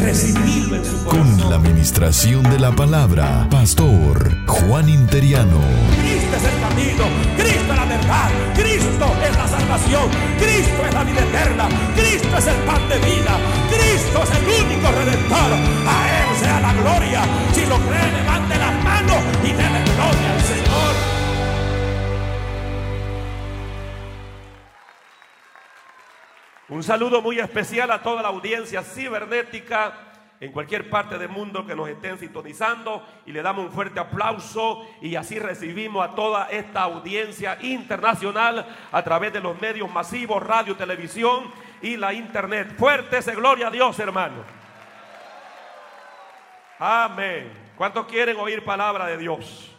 Recibirlo en su corazón. Con la administración de la palabra, Pastor Juan Interiano. Cristo es el camino, Cristo es la verdad, Cristo es la salvación, Cristo es la vida eterna, Cristo es el pan de vida, Cristo es el único redentor. A Él sea la gloria. Si lo cree, levante las manos y déle gloria al Señor. Un saludo muy especial a toda la audiencia cibernética en cualquier parte del mundo que nos estén sintonizando y le damos un fuerte aplauso y así recibimos a toda esta audiencia internacional a través de los medios masivos, radio, televisión y la internet. Fuerte ese gloria a Dios, hermano. Amén. ¿Cuántos quieren oír palabra de Dios?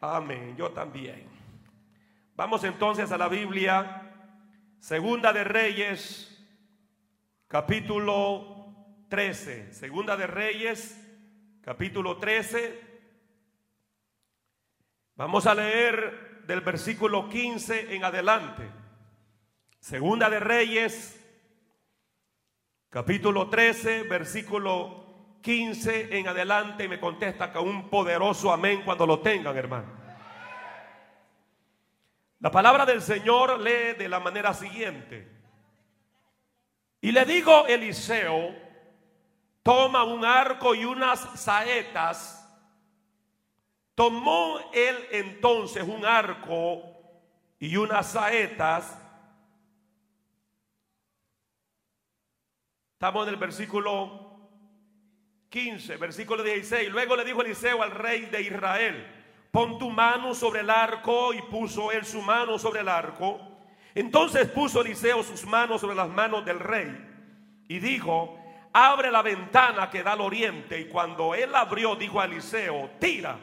Amén. Yo también. Vamos entonces a la Biblia. Segunda de Reyes, capítulo 13. Segunda de Reyes, capítulo 13. Vamos a leer del versículo 15 en adelante. Segunda de Reyes, capítulo 13, versículo 15 en adelante. Y me contesta con un poderoso amén cuando lo tengan, hermano. La palabra del Señor lee de la manera siguiente. Y le digo Eliseo, toma un arco y unas saetas. Tomó él entonces un arco y unas saetas. Estamos en el versículo 15, versículo 16. Luego le dijo Eliseo al rey de Israel, pon tu mano sobre el arco y puso él su mano sobre el arco. Entonces puso Eliseo sus manos sobre las manos del rey y dijo, abre la ventana que da al oriente. Y cuando él abrió, dijo a Eliseo, tira.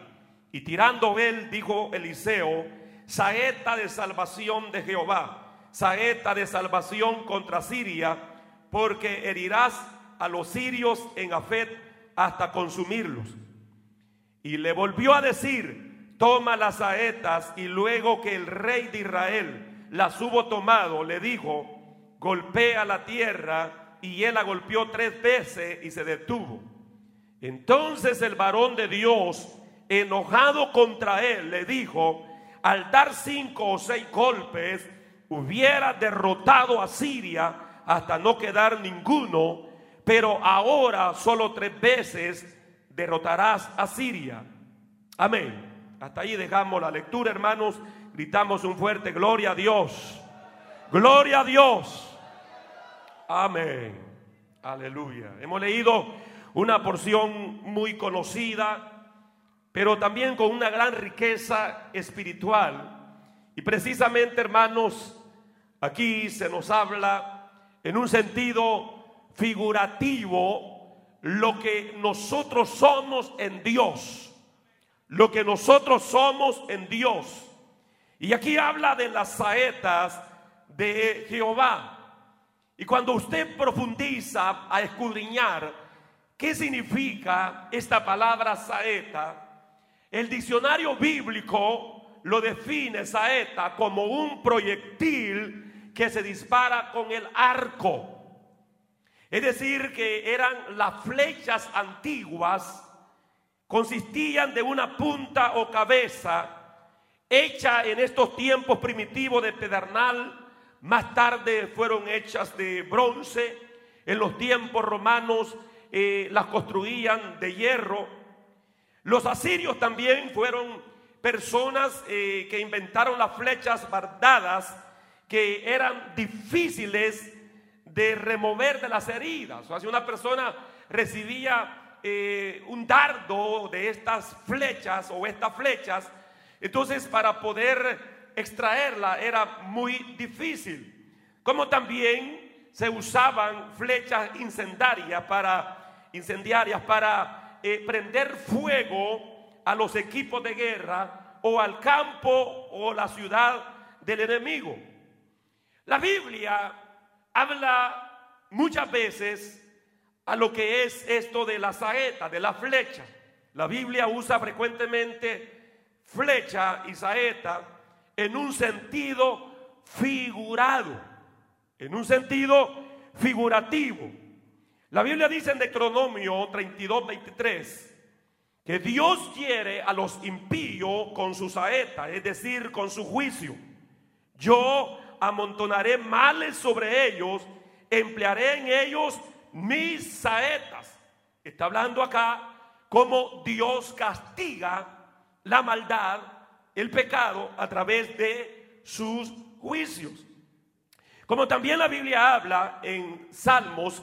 Y tirando él, dijo Eliseo, saeta de salvación de Jehová, saeta de salvación contra Siria, porque herirás a los sirios en Afet hasta consumirlos. Y le volvió a decir, toma las saetas y luego que el rey de Israel las hubo tomado, le dijo, golpea la tierra y él la golpeó tres veces y se detuvo. Entonces el varón de Dios, enojado contra él, le dijo, al dar cinco o seis golpes, hubiera derrotado a Siria hasta no quedar ninguno, pero ahora solo tres veces derrotarás a Siria. Amén. Hasta ahí dejamos la lectura, hermanos. Gritamos un fuerte gloria a Dios. Gloria a Dios. Amén. Aleluya. Hemos leído una porción muy conocida, pero también con una gran riqueza espiritual. Y precisamente, hermanos, aquí se nos habla en un sentido figurativo lo que nosotros somos en Dios lo que nosotros somos en Dios. Y aquí habla de las saetas de Jehová. Y cuando usted profundiza a escudriñar qué significa esta palabra saeta, el diccionario bíblico lo define saeta como un proyectil que se dispara con el arco. Es decir, que eran las flechas antiguas consistían de una punta o cabeza hecha en estos tiempos primitivos de pedernal, más tarde fueron hechas de bronce, en los tiempos romanos eh, las construían de hierro. Los asirios también fueron personas eh, que inventaron las flechas bardadas que eran difíciles de remover de las heridas. O sea, si una persona recibía eh, un dardo de estas flechas o estas flechas, entonces para poder extraerla era muy difícil. Como también se usaban flechas incendiarias para, incendiarias para eh, prender fuego a los equipos de guerra o al campo o la ciudad del enemigo. La Biblia habla muchas veces a lo que es esto de la saeta, de la flecha. La Biblia usa frecuentemente flecha y saeta en un sentido figurado, en un sentido figurativo. La Biblia dice en Deuteronomio 32, 23 que Dios quiere a los impíos con su saeta, es decir, con su juicio. Yo amontonaré males sobre ellos, emplearé en ellos mis saetas. Está hablando acá cómo Dios castiga la maldad, el pecado a través de sus juicios. Como también la Biblia habla en Salmos,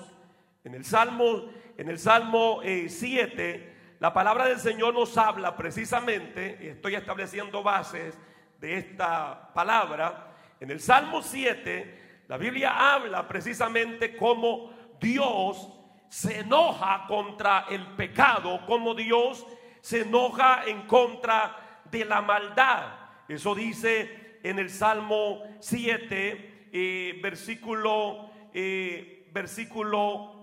en el Salmo, en el Salmo 7, eh, la palabra del Señor nos habla precisamente, estoy estableciendo bases de esta palabra, en el Salmo 7, la Biblia habla precisamente cómo Dios se enoja contra el pecado, como Dios se enoja en contra de la maldad. Eso dice en el Salmo 7, eh, versículo, eh, versículo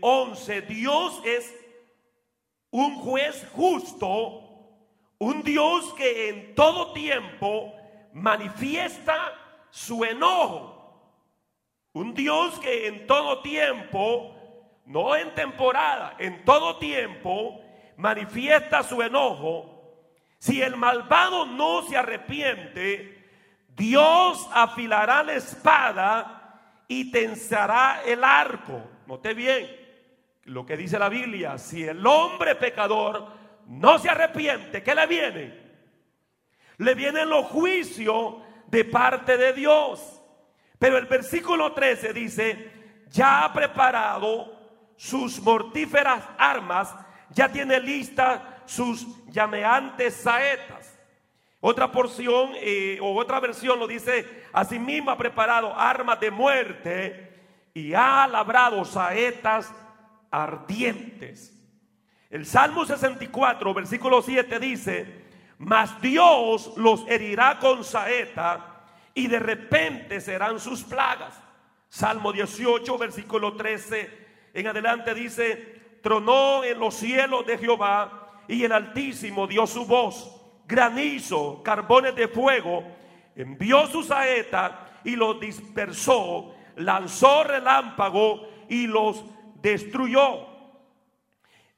11. Eh, Dios es un juez justo, un Dios que en todo tiempo manifiesta su enojo. Un Dios que en todo tiempo, no en temporada, en todo tiempo manifiesta su enojo. Si el malvado no se arrepiente, Dios afilará la espada y tensará el arco. Note bien lo que dice la Biblia. Si el hombre pecador no se arrepiente, ¿qué le viene? Le vienen los juicios de parte de Dios. Pero el versículo 13 dice, ya ha preparado sus mortíferas armas, ya tiene listas sus llameantes saetas. Otra porción eh, o otra versión lo dice, asimismo ha preparado armas de muerte y ha labrado saetas ardientes. El Salmo 64, versículo 7 dice, mas Dios los herirá con saeta y de repente serán sus plagas. Salmo 18, versículo 13 en adelante dice, tronó en los cielos de Jehová y el Altísimo dio su voz, granizo, carbones de fuego, envió su saeta y los dispersó, lanzó relámpago y los destruyó.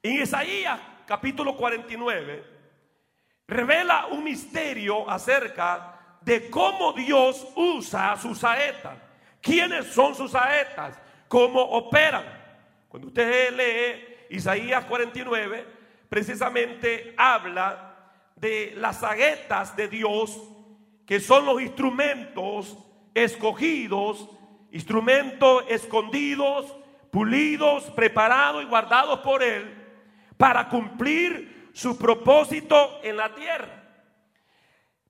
En Isaías capítulo 49 revela un misterio acerca de cómo Dios usa sus saetas. ¿Quiénes son sus saetas? ¿Cómo operan? Cuando usted lee Isaías 49, precisamente habla de las saetas de Dios, que son los instrumentos escogidos, instrumentos escondidos, pulidos, preparados y guardados por Él para cumplir su propósito en la tierra.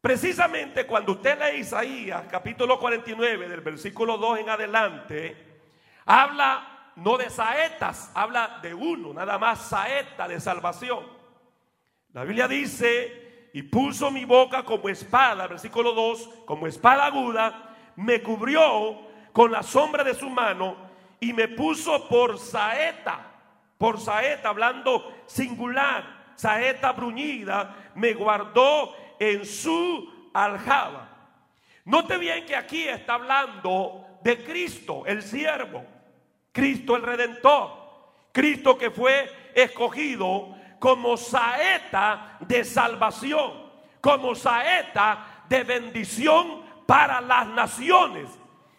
Precisamente cuando usted lee Isaías capítulo 49 del versículo 2 en adelante, habla no de saetas, habla de uno, nada más saeta de salvación. La Biblia dice, y puso mi boca como espada, versículo 2, como espada aguda, me cubrió con la sombra de su mano y me puso por saeta, por saeta, hablando singular, saeta bruñida, me guardó en su aljaba. Note bien que aquí está hablando de Cristo, el siervo, Cristo el redentor, Cristo que fue escogido como saeta de salvación, como saeta de bendición para las naciones.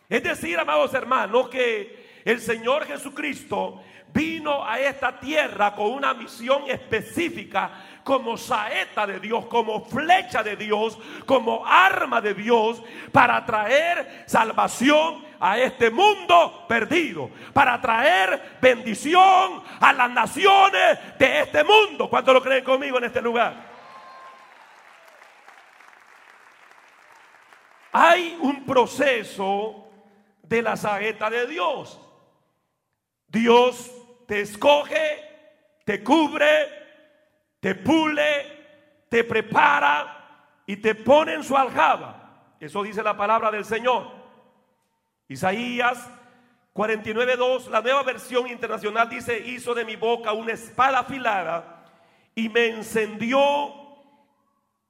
Es decir, amados hermanos, que el Señor Jesucristo vino a esta tierra con una misión específica como saeta de Dios, como flecha de Dios, como arma de Dios para traer salvación a este mundo perdido, para traer bendición a las naciones de este mundo. ¿Cuántos lo creen conmigo en este lugar? Hay un proceso de la saeta de Dios. Dios te escoge, te cubre, te pule, te prepara y te pone en su aljaba. Eso dice la palabra del Señor. Isaías 49.2, la nueva versión internacional dice, hizo de mi boca una espada afilada y me encendió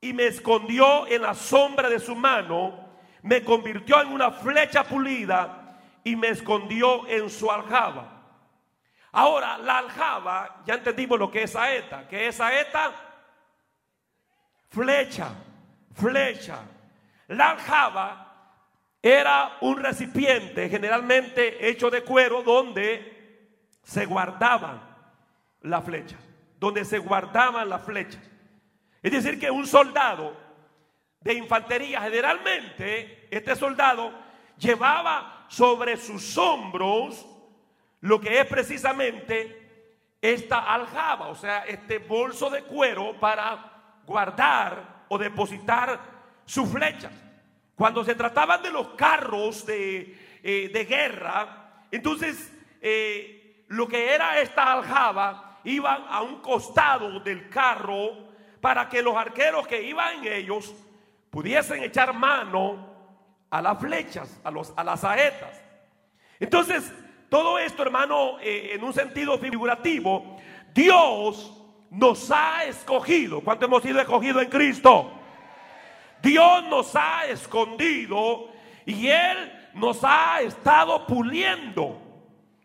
y me escondió en la sombra de su mano, me convirtió en una flecha pulida y me escondió en su aljaba. Ahora, la aljaba, ya entendimos lo que es saeta. ¿Qué es saeta? Flecha, flecha. La aljaba era un recipiente generalmente hecho de cuero donde se guardaban las flechas, donde se guardaban las flechas. Es decir, que un soldado de infantería, generalmente este soldado llevaba sobre sus hombros lo que es precisamente esta aljaba, o sea, este bolso de cuero para guardar o depositar sus flechas. Cuando se trataban de los carros de, eh, guerra, entonces eh, lo que era esta aljaba iban a un costado del carro para que los arqueros que iban en ellos pudiesen echar mano a las flechas, a, los, a las saetas. Entonces, todo esto, hermano, eh, en un sentido figurativo, Dios nos ha escogido. ¿Cuánto hemos sido escogidos en Cristo? Dios nos ha escondido y Él nos ha estado puliendo.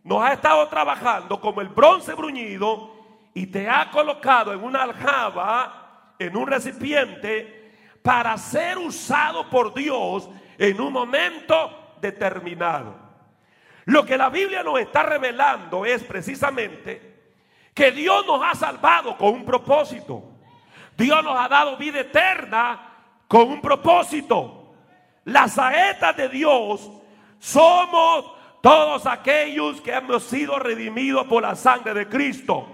Nos ha estado trabajando como el bronce bruñido y te ha colocado en una aljaba, en un recipiente, para ser usado por Dios en un momento determinado. Lo que la Biblia nos está revelando es precisamente que Dios nos ha salvado con un propósito. Dios nos ha dado vida eterna con un propósito. Las saetas de Dios somos todos aquellos que hemos sido redimidos por la sangre de Cristo.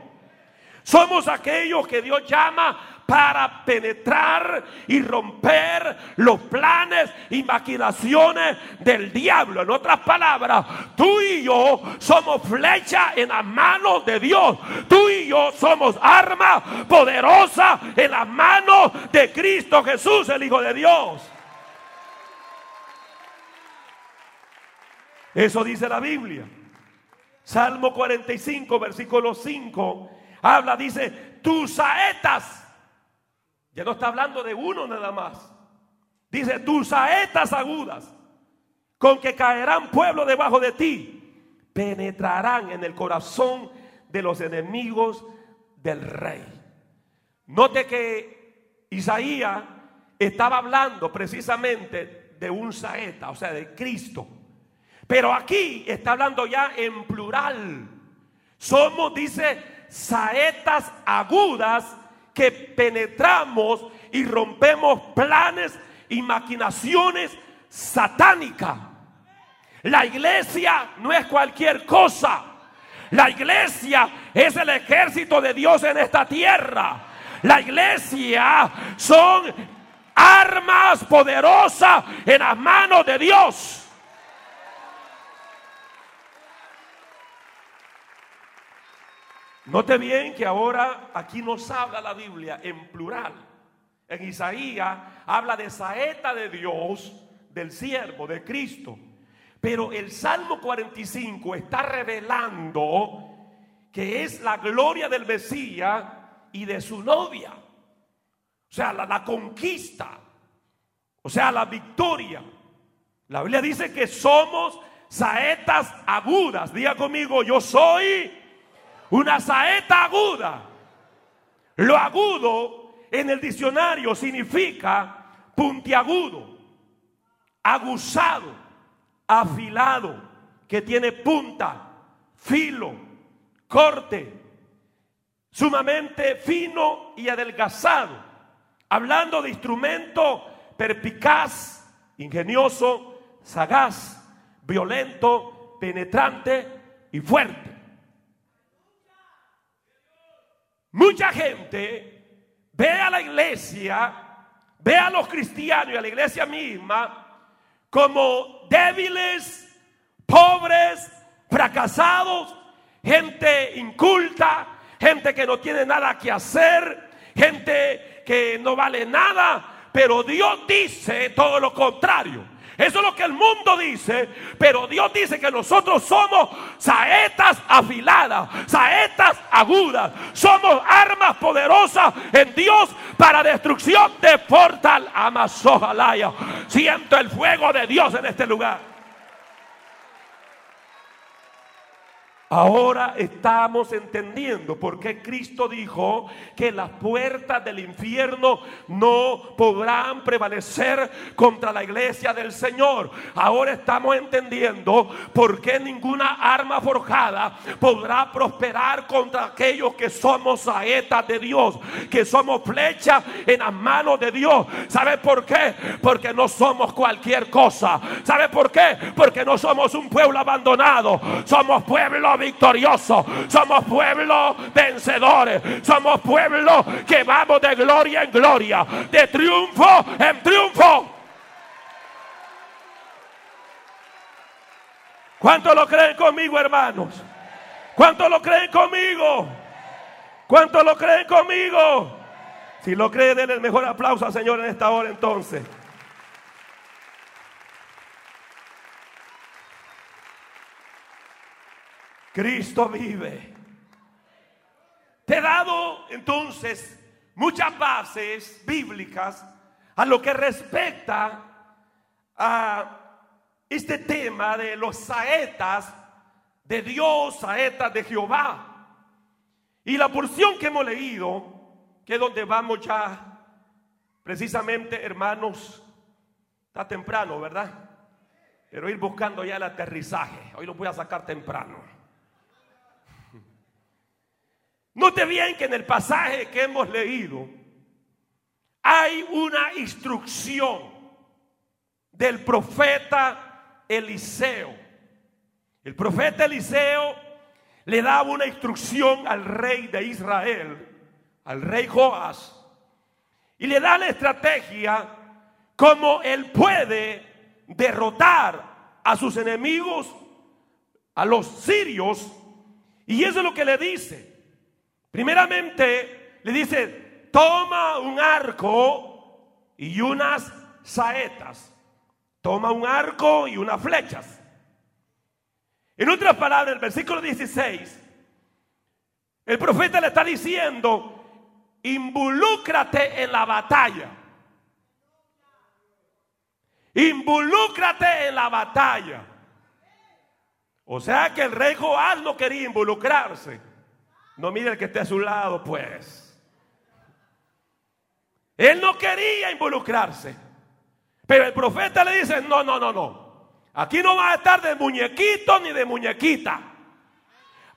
Somos aquellos que Dios llama para penetrar y romper los planes y maquinaciones del diablo. En otras palabras, tú y yo somos flecha en las manos de Dios. Tú y yo somos arma poderosa en las manos de Cristo Jesús, el Hijo de Dios. Eso dice la Biblia. Salmo 45, versículo 5, habla, dice, tus saetas ya no está hablando de uno nada más. Dice, tus saetas agudas, con que caerán pueblo debajo de ti, penetrarán en el corazón de los enemigos del rey. Note que Isaías estaba hablando precisamente de un saeta, o sea, de Cristo. Pero aquí está hablando ya en plural. Somos, dice, saetas agudas que penetramos y rompemos planes y maquinaciones satánicas. La iglesia no es cualquier cosa. La iglesia es el ejército de Dios en esta tierra. La iglesia son armas poderosas en las manos de Dios. Note bien que ahora aquí nos habla la Biblia en plural. En Isaías habla de saeta de Dios, del siervo, de Cristo. Pero el Salmo 45 está revelando que es la gloria del Mesías y de su novia. O sea, la, la conquista. O sea, la victoria. La Biblia dice que somos saetas agudas. Diga conmigo, yo soy una saeta aguda. Lo agudo en el diccionario significa puntiagudo, aguzado, afilado, que tiene punta, filo, corte, sumamente fino y adelgazado. Hablando de instrumento perpicaz, ingenioso, sagaz, violento, penetrante y fuerte. Mucha gente ve a la iglesia, ve a los cristianos y a la iglesia misma como débiles, pobres, fracasados, gente inculta, gente que no tiene nada que hacer, gente que no vale nada, pero Dios dice todo lo contrario. Eso es lo que el mundo dice, pero Dios dice que nosotros somos saetas afiladas, saetas agudas, somos armas poderosas en Dios para destrucción de Portal Amazojalaya. Siento el fuego de Dios en este lugar. Ahora estamos entendiendo por qué Cristo dijo que las puertas del infierno no podrán prevalecer contra la iglesia del Señor. Ahora estamos entendiendo por qué ninguna arma forjada podrá prosperar contra aquellos que somos saetas de Dios, que somos flechas en las manos de Dios. ¿Sabe por qué? Porque no somos cualquier cosa. ¿Sabe por qué? Porque no somos un pueblo abandonado. Somos pueblo victoriosos, somos pueblos vencedores, somos pueblos que vamos de gloria en gloria, de triunfo en triunfo. ¿Cuántos lo creen conmigo, hermanos? ¿Cuántos lo creen conmigo? ¿Cuántos lo creen conmigo? Si lo creen, denle el mejor aplauso al Señor en esta hora entonces. Cristo vive. Te he dado entonces muchas bases bíblicas a lo que respecta a este tema de los saetas de Dios, saetas de Jehová. Y la porción que hemos leído, que es donde vamos ya, precisamente hermanos, está temprano, ¿verdad? Pero ir buscando ya el aterrizaje. Hoy lo voy a sacar temprano. Note bien que en el pasaje que hemos leído hay una instrucción del profeta Eliseo. El profeta Eliseo le daba una instrucción al rey de Israel, al rey Joás, y le da la estrategia como él puede derrotar a sus enemigos, a los sirios, y eso es lo que le dice. Primeramente le dice, toma un arco y unas saetas. Toma un arco y unas flechas. En otras palabras, el versículo 16, el profeta le está diciendo, involúcrate en la batalla. Involúcrate en la batalla. O sea que el rey Joás no quería involucrarse. No mire el que esté a su lado, pues. Él no quería involucrarse. Pero el profeta le dice, no, no, no, no. Aquí no va a estar de muñequito ni de muñequita.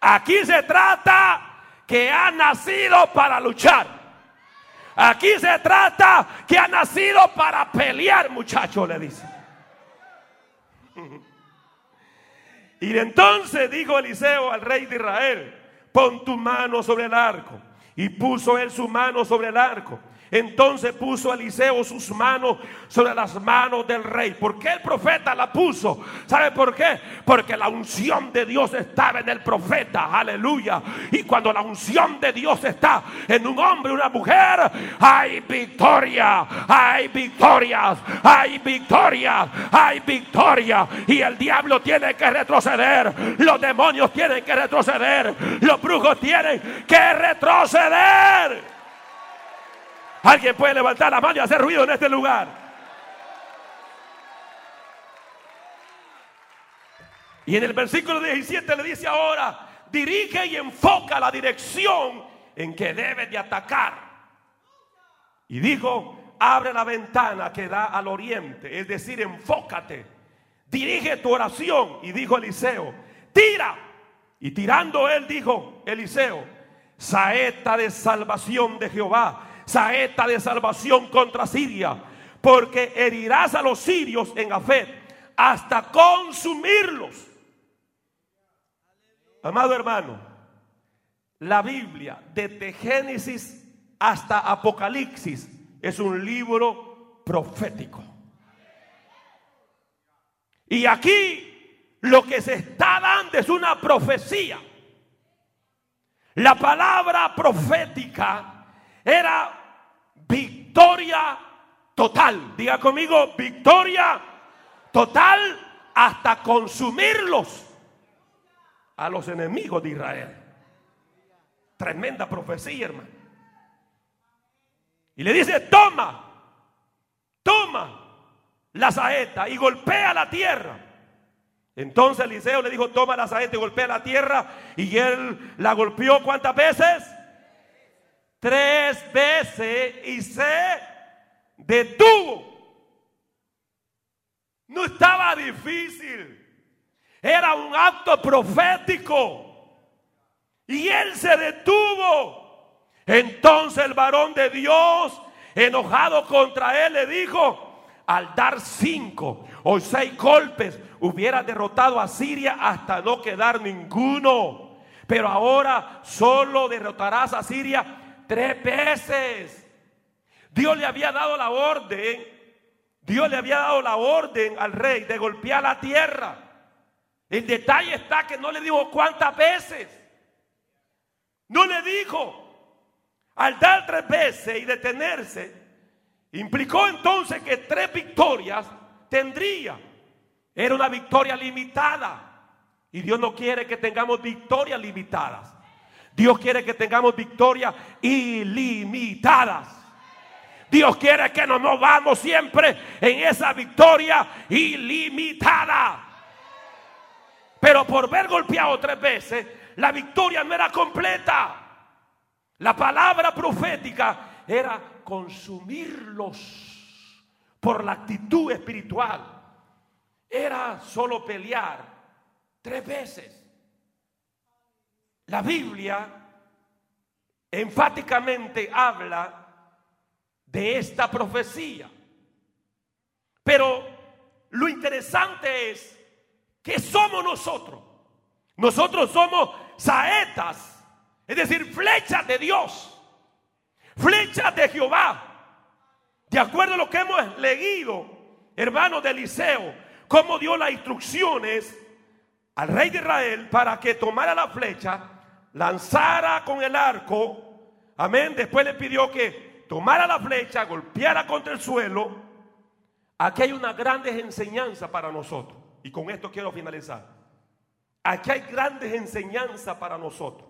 Aquí se trata que ha nacido para luchar. Aquí se trata que ha nacido para pelear, muchacho, le dice. Y entonces dijo Eliseo al rey de Israel, pon tu mano sobre el arco. Y puso él su mano sobre el arco. Entonces puso Eliseo sus manos sobre las manos del rey. ¿Por qué el profeta la puso? ¿Sabe por qué? Porque la unción de Dios estaba en el profeta. Aleluya. Y cuando la unción de Dios está en un hombre, una mujer, hay victoria. Hay victorias. Hay victorias. Hay victoria. Y el diablo tiene que retroceder. Los demonios tienen que retroceder. Los brujos tienen que retroceder. Alguien puede levantar la mano y hacer ruido en este lugar. Y en el versículo 17 le dice ahora, dirige y enfoca la dirección en que debe de atacar. Y dijo, abre la ventana que da al oriente, es decir, enfócate. Dirige tu oración. Y dijo Eliseo, tira. Y tirando él dijo, Eliseo, saeta de salvación de Jehová saeta de salvación contra Siria, porque herirás a los sirios en Afet hasta consumirlos. Amado hermano, la Biblia desde Génesis hasta Apocalipsis es un libro profético. Y aquí lo que se está dando es una profecía. La palabra profética era victoria total. Diga conmigo, victoria total hasta consumirlos a los enemigos de Israel. Tremenda profecía, hermano. Y le dice, toma, toma la saeta y golpea la tierra. Entonces Eliseo le dijo, toma la saeta y golpea la tierra. Y él la golpeó cuántas veces? Tres veces y se detuvo. No estaba difícil. Era un acto profético. Y él se detuvo. Entonces el varón de Dios, enojado contra él, le dijo, al dar cinco o seis golpes, hubiera derrotado a Siria hasta no quedar ninguno. Pero ahora solo derrotarás a Siria tres veces. Dios le había dado la orden, Dios le había dado la orden al rey de golpear la tierra. El detalle está que no le dijo cuántas veces. No le dijo. Al dar tres veces y detenerse, implicó entonces que tres victorias tendría. Era una victoria limitada. Y Dios no quiere que tengamos victorias limitadas. Dios quiere que tengamos victorias ilimitadas. Dios quiere que nos movamos siempre en esa victoria ilimitada. Pero por ver golpeado tres veces, la victoria no era completa. La palabra profética era consumirlos por la actitud espiritual. Era solo pelear tres veces. La Biblia enfáticamente habla de esta profecía. Pero lo interesante es que somos nosotros. Nosotros somos saetas, es decir, flechas de Dios, flechas de Jehová. De acuerdo a lo que hemos leído, hermanos de Eliseo, cómo dio las instrucciones al rey de Israel para que tomara la flecha, lanzara con el arco, amén. Después le pidió que tomara la flecha, golpeara contra el suelo. Aquí hay una grande enseñanza para nosotros. Y con esto quiero finalizar. Aquí hay grandes enseñanzas para nosotros.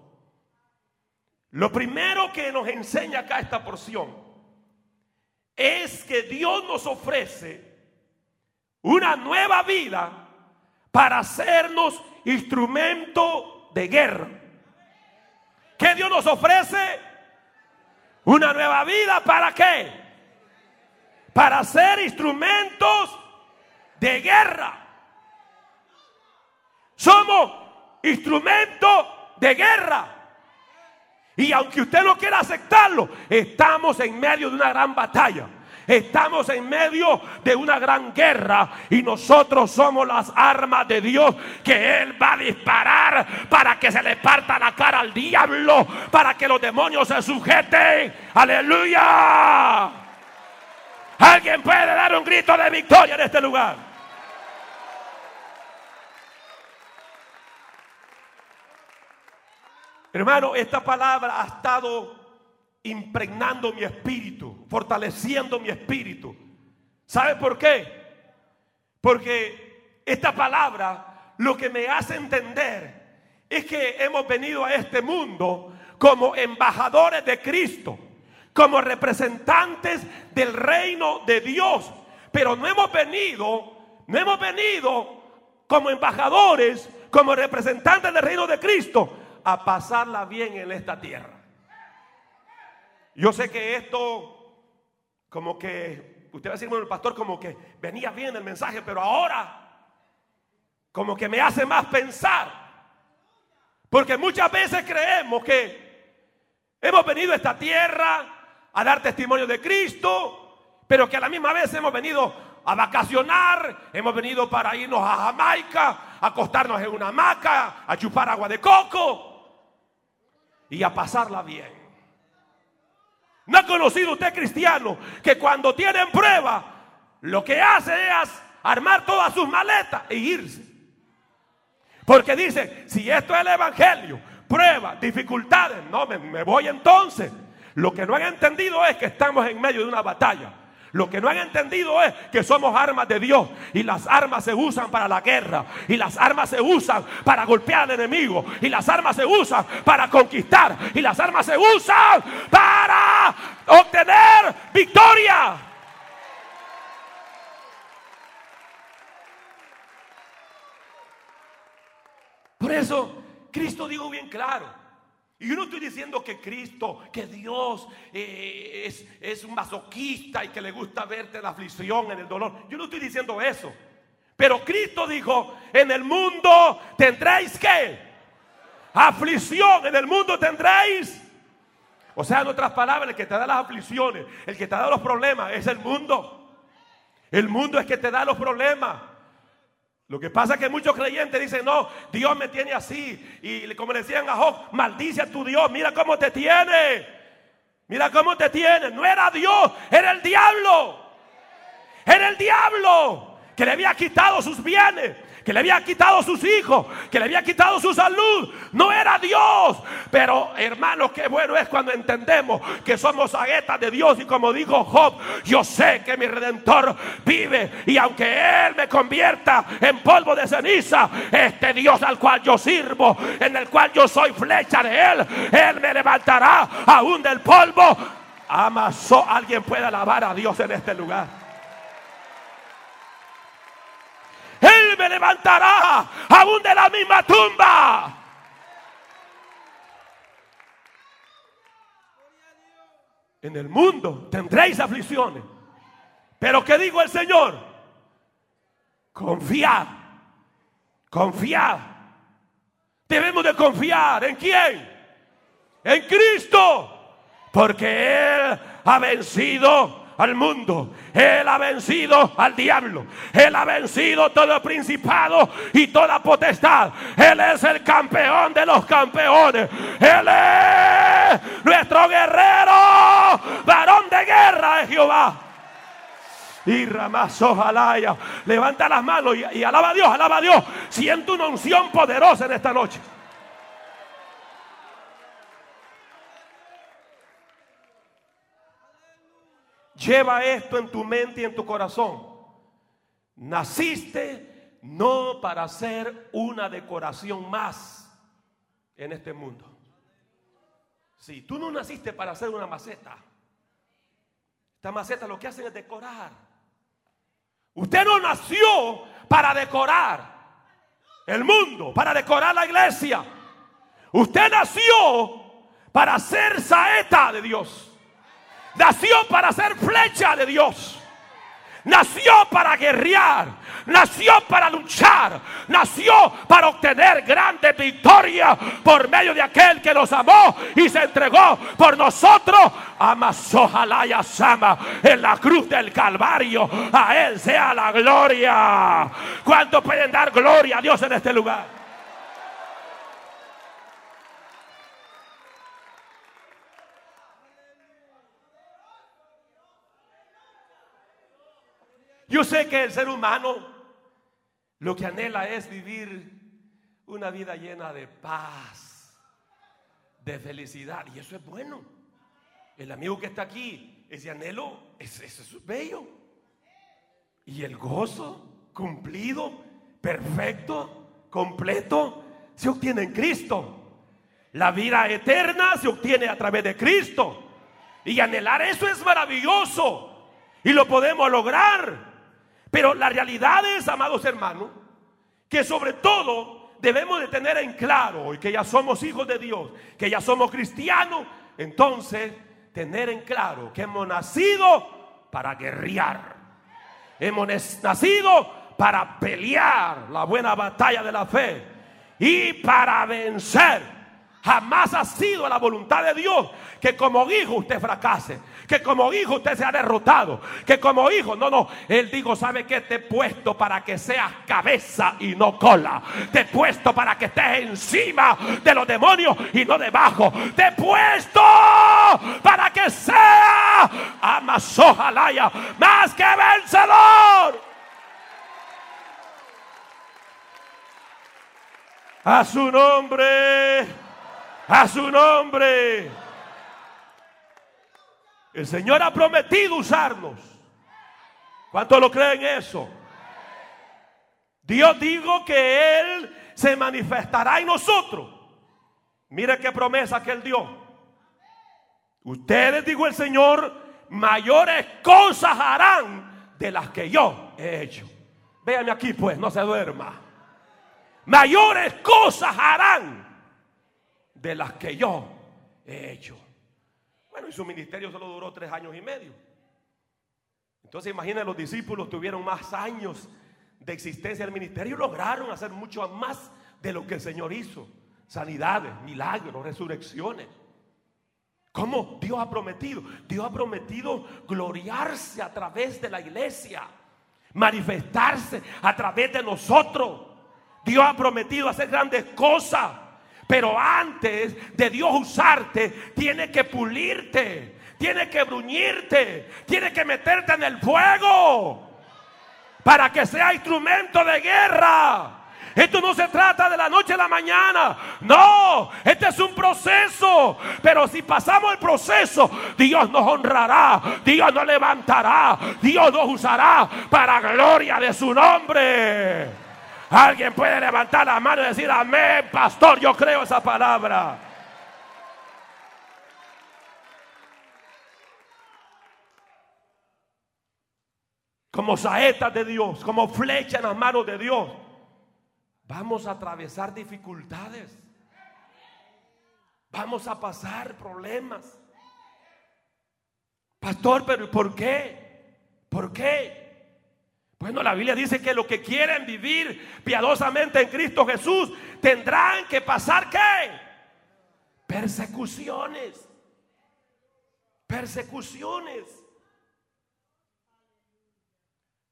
Lo primero que nos enseña acá esta porción es que Dios nos ofrece una nueva vida para hacernos instrumento de guerra. ¿Qué Dios nos ofrece? Una nueva vida para qué? Para ser instrumentos de guerra. Somos instrumentos de guerra. Y aunque usted no quiera aceptarlo, estamos en medio de una gran batalla. Estamos en medio de una gran guerra y nosotros somos las armas de Dios que Él va a disparar para que se le parta la cara al diablo, para que los demonios se sujeten. Aleluya. Alguien puede dar un grito de victoria en este lugar. Hermano, esta palabra ha estado impregnando mi espíritu, fortaleciendo mi espíritu. ¿Sabe por qué? Porque esta palabra lo que me hace entender es que hemos venido a este mundo como embajadores de Cristo, como representantes del reino de Dios, pero no hemos venido, no hemos venido como embajadores, como representantes del reino de Cristo a pasarla bien en esta tierra. Yo sé que esto, como que, usted va a decir, bueno, el pastor, como que venía bien el mensaje, pero ahora, como que me hace más pensar. Porque muchas veces creemos que hemos venido a esta tierra a dar testimonio de Cristo, pero que a la misma vez hemos venido a vacacionar, hemos venido para irnos a Jamaica, a acostarnos en una hamaca, a chupar agua de coco y a pasarla bien. ¿No ha conocido usted cristiano que cuando tienen prueba, lo que hace es armar todas sus maletas e irse? Porque dice, si esto es el Evangelio, prueba, dificultades, no, me, me voy entonces. Lo que no han entendido es que estamos en medio de una batalla. Lo que no han entendido es que somos armas de Dios y las armas se usan para la guerra y las armas se usan para golpear al enemigo y las armas se usan para conquistar y las armas se usan para obtener victoria. Por eso Cristo dijo bien claro, y yo no estoy diciendo que Cristo, que Dios eh, es, es un masoquista y que le gusta verte la aflicción, en el dolor. Yo no estoy diciendo eso. Pero Cristo dijo, en el mundo tendréis que aflicción, en el mundo tendréis. O sea, en otras palabras, el que te da las aflicciones, el que te da los problemas, es el mundo. El mundo es que te da los problemas. Lo que pasa es que muchos creyentes dicen, no, Dios me tiene así. Y como le decían a Job, maldice a tu Dios, mira cómo te tiene. Mira cómo te tiene. No era Dios, era el diablo. Era el diablo que le había quitado sus bienes que le había quitado sus hijos, que le había quitado su salud. No era Dios. Pero hermano, qué bueno es cuando entendemos que somos aguetas de Dios. Y como dijo Job, yo sé que mi redentor vive. Y aunque Él me convierta en polvo de ceniza, este Dios al cual yo sirvo, en el cual yo soy flecha de Él, Él me levantará aún del polvo. Amasó, alguien puede alabar a Dios en este lugar. Me levantará aún de la misma tumba. En el mundo tendréis aflicciones. Pero ¿qué digo el Señor? Confiad. Confiad. Debemos de confiar. ¿En quién? En Cristo. Porque Él ha vencido al mundo. Él ha vencido al diablo. Él ha vencido todo principado y toda potestad. Él es el campeón de los campeones. Él es nuestro guerrero, varón de guerra de Jehová. Y Ramazo levanta las manos y, y alaba a Dios, alaba a Dios. Siento una unción poderosa en esta noche. Lleva esto en tu mente y en tu corazón. Naciste no para ser una decoración más en este mundo. Si tú no naciste para ser una maceta. Esta maceta lo que hacen es decorar. Usted no nació para decorar el mundo, para decorar la iglesia. Usted nació para ser saeta de Dios. Nació para ser flecha de Dios. Nació para guerrear. Nació para luchar. Nació para obtener grandes victorias por medio de aquel que nos amó y se entregó por nosotros. Amasó Jalaya Sama en la cruz del Calvario. A Él sea la gloria. ¿Cuántos pueden dar gloria a Dios en este lugar? Yo sé que el ser humano lo que anhela es vivir una vida llena de paz, de felicidad. Y eso es bueno. El amigo que está aquí, ese anhelo, ese, es bello. Y el gozo cumplido, perfecto, completo, se obtiene en Cristo. La vida eterna se obtiene a través de Cristo. Y anhelar eso es maravilloso. Y lo podemos lograr. Pero la realidad es, amados hermanos, que sobre todo debemos de tener en claro, y que ya somos hijos de Dios, que ya somos cristianos, entonces tener en claro que hemos nacido para guerrear. Hemos nacido para pelear la buena batalla de la fe y para vencer Jamás ha sido la voluntad de Dios que como hijo usted fracase, que como hijo usted sea derrotado, que como hijo, no, no, él dijo, ¿sabe qué? Te he puesto para que seas cabeza y no cola. Te he puesto para que estés encima de los demonios y no debajo. Te he puesto para que sea Amazojalaya más que vencedor. A su nombre a su nombre. El Señor ha prometido usarnos. ¿Cuántos lo creen eso? Dios dijo que Él se manifestará en nosotros. Mire qué promesa que Él dio. Ustedes, dijo el Señor, mayores cosas harán de las que yo he hecho. Véanme aquí pues, no se duerma. Mayores cosas harán de las que yo he hecho. Bueno, y su ministerio solo duró tres años y medio. Entonces imaginen, los discípulos tuvieron más años de existencia del ministerio y lograron hacer mucho más de lo que el Señor hizo. Sanidades, milagros, resurrecciones. ¿Cómo Dios ha prometido? Dios ha prometido gloriarse a través de la iglesia, manifestarse a través de nosotros. Dios ha prometido hacer grandes cosas. Pero antes de Dios usarte, tiene que pulirte, tiene que bruñirte, tiene que meterte en el fuego para que sea instrumento de guerra. Esto no se trata de la noche a la mañana. No, este es un proceso. Pero si pasamos el proceso, Dios nos honrará, Dios nos levantará, Dios nos usará para gloria de su nombre. Alguien puede levantar la mano y decir, amén, pastor, yo creo esa palabra. Como saetas de Dios, como flecha en las manos de Dios Vamos a atravesar dificultades. Vamos a pasar problemas. Pastor, pero ¿por qué? ¿Por qué? Bueno, la Biblia dice que los que quieren vivir piadosamente en Cristo Jesús tendrán que pasar qué? Persecuciones. Persecuciones.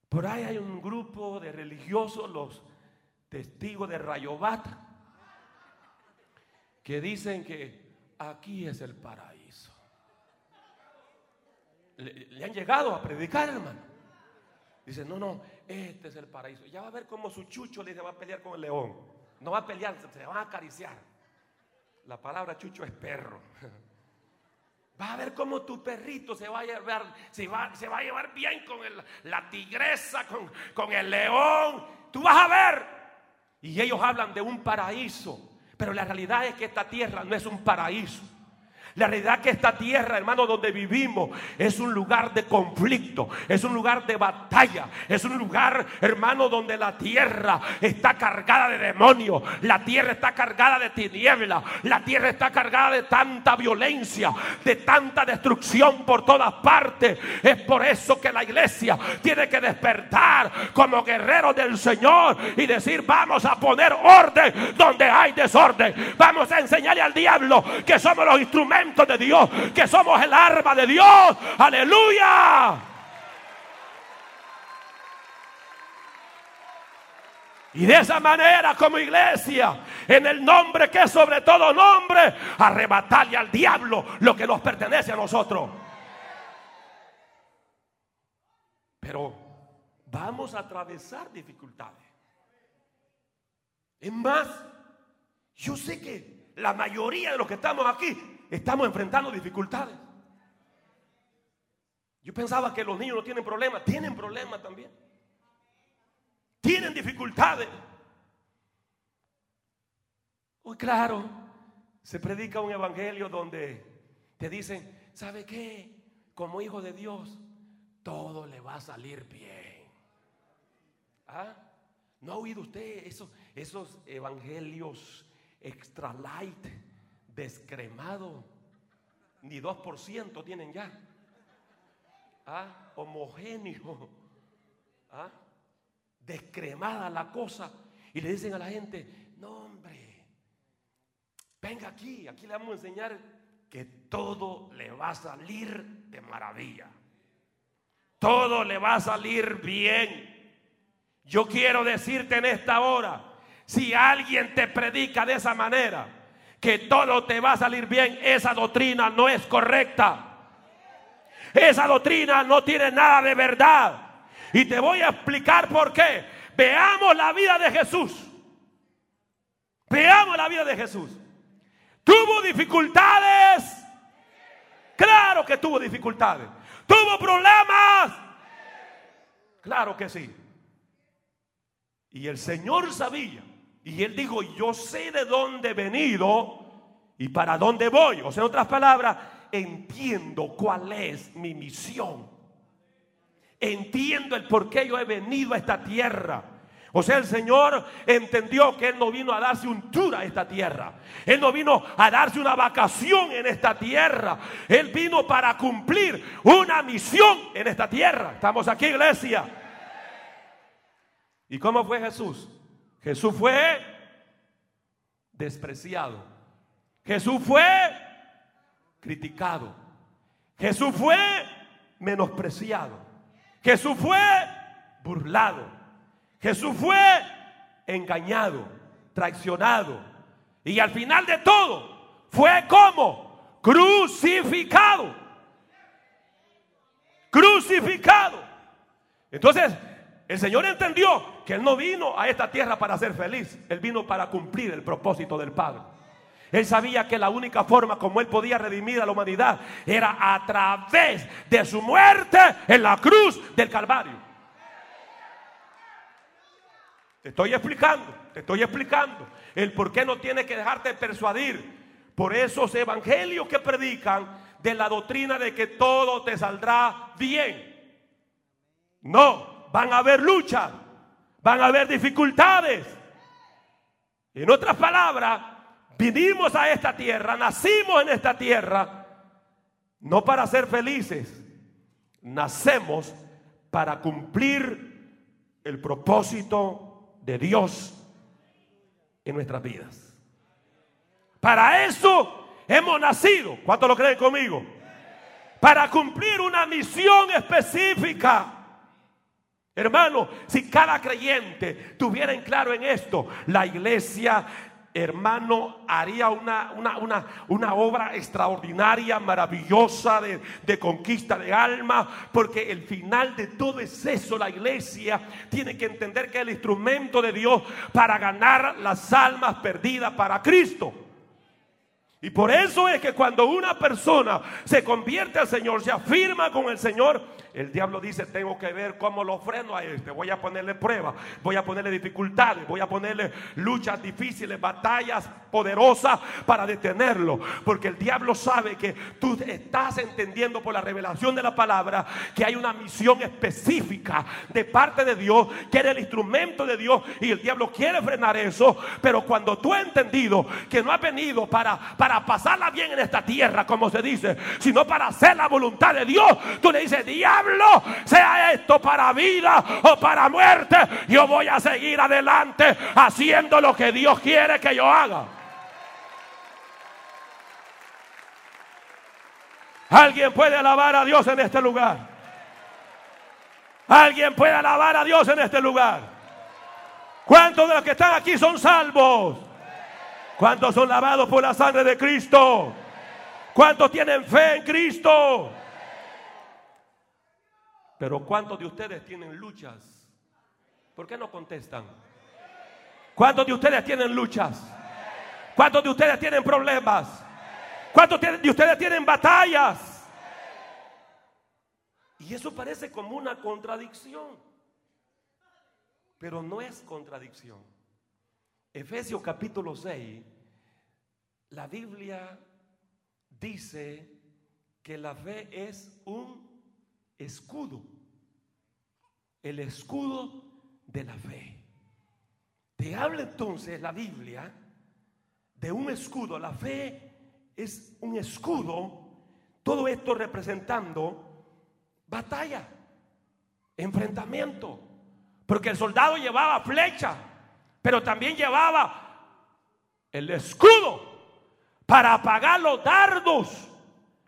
Por ahí hay un grupo de religiosos, los testigos de Rayobat que dicen que aquí es el paraíso. Le, han llegado a predicar, hermano. Dicen, no, no, este es el paraíso. Ya va a ver cómo su chucho le va a pelear con el león. No va a pelear, se van a acariciar. La palabra chucho es perro. Va a ver cómo tu perrito se va a llevar, se va, se va a llevar bien con la tigresa, con, con el león. Tú vas a ver. Y ellos hablan de un paraíso. Pero la realidad es que esta tierra no es un paraíso. La realidad que esta tierra, hermano, donde vivimos es un lugar de conflicto, es un lugar de batalla, es un lugar, hermano, donde la tierra está cargada de demonios, la tierra está cargada de tinieblas, la tierra está cargada de tanta violencia, de tanta destrucción por todas partes. Es por eso que la iglesia tiene que despertar como guerreros del Señor y decir, vamos a poner orden donde hay desorden. Vamos a enseñarle al diablo que somos los instrumentos de Dios, que somos el arma de Dios. Aleluya. Y de esa manera como iglesia, en el nombre que es sobre todo nombre, arrebatarle al diablo lo que nos pertenece a nosotros. Pero vamos a atravesar dificultades. Es más, yo sé que la mayoría de los que estamos aquí estamos enfrentando dificultades. Yo pensaba que los niños no tienen problemas, tienen problemas también. Tienen dificultades. Muy claro, se predica un evangelio donde te dicen, ¿sabe qué? Como hijo de Dios, todo le va a salir bien. ¿Ah? ¿No ha oído usted esos, esos evangelios extra light? Descremado. Ni 2% tienen ya. ¿Ah? Homogéneo. ¿Ah? Descremada la cosa. Y le dicen a la gente, no hombre, venga aquí, aquí le vamos a enseñar que todo le va a salir de maravilla. Todo le va a salir bien. Yo quiero decirte en esta hora, si alguien te predica de esa manera, que todo te va a salir bien, esa doctrina no es correcta. Esa doctrina no tiene nada de verdad. Y te voy a explicar por qué. Veamos la vida de Jesús. Veamos la vida de Jesús. ¿Tuvo dificultades? Claro que tuvo dificultades. Tuvo problemas. Claro que sí. Y el Señor sabía. Y él dijo, yo sé de dónde he venido y para dónde voy. O sea, en otras palabras, entiendo cuál es mi misión. Entiendo el por qué yo he venido a esta tierra. O sea, el Señor entendió que Él no vino a darse un tour a esta tierra. Él no vino a darse una vacación en esta tierra. Él vino para cumplir una misión en esta tierra. Estamos aquí, iglesia. ¿Y cómo fue Jesús? Jesús fue despreciado. Jesús fue criticado. Jesús fue menospreciado. Jesús fue burlado. Jesús fue engañado, traicionado. Y al final de todo, fue como crucificado. Crucificado. Entonces, el Señor entendió que Él no vino a esta tierra para ser feliz. Él vino para cumplir el propósito del Padre. Él sabía que la única forma como Él podía redimir a la humanidad era a través de su muerte en la cruz del Calvario. Te estoy explicando, te estoy explicando el por qué no tienes que dejarte persuadir por esos evangelios que predican de la doctrina de que todo te saldrá bien. No, van a haber luchas, van a haber dificultades. En otras palabras, vinimos a esta tierra, nacimos en esta tierra, no para ser felices, nacemos para cumplir el propósito de Dios en nuestras vidas. Para eso hemos nacido. ¿Cuántos lo creen conmigo? Para cumplir una misión específica. Hermano, si cada creyente tuviera en claro en esto, la iglesia hermano, haría una, una, una, obra extraordinaria, maravillosa de, de, conquista de alma, porque el final de todo es eso. La iglesia tiene que entender que es el instrumento de Dios para ganar las almas perdidas para Cristo. Y por eso es que cuando una persona se convierte al Señor, se afirma con el Señor, el diablo dice, tengo que ver cómo lo freno a este. Voy a ponerle pruebas, voy a ponerle dificultades, voy a ponerle luchas difíciles, batallas poderosas para detenerlo. Porque el diablo sabe que tú estás entendiendo por la revelación de la palabra que hay una misión específica de parte de Dios, que eres el instrumento de Dios y el diablo quiere frenar eso. Pero cuando tú has entendido que no has venido para, para pasarla bien en esta tierra, como se dice, sino para hacer la voluntad de Dios, tú le dices, diablo sea esto para vida o para muerte, yo voy a seguir adelante haciendo lo que Dios quiere que yo haga. Alguien puede alabar a Dios en este lugar. Alguien puede alabar a Dios en este lugar. ¿Cuántos de los que están aquí son salvos? ¿Cuántos son lavados por la sangre de Cristo? ¿Cuántos tienen fe en Cristo? Pero ¿cuántos de ustedes tienen luchas? ¿Por qué no contestan? ¿Cuántos de ustedes tienen luchas? ¿Cuántos de ustedes tienen problemas? ¿Cuántos de ustedes tienen batallas? Y eso parece como una contradicción. Pero no es contradicción. Efesios capítulo 6, la Biblia dice que la fe es un escudo el escudo de la fe. Te habla entonces la Biblia de un escudo. La fe es un escudo. Todo esto representando batalla, enfrentamiento. Porque el soldado llevaba flecha, pero también llevaba el escudo para apagar los dardos.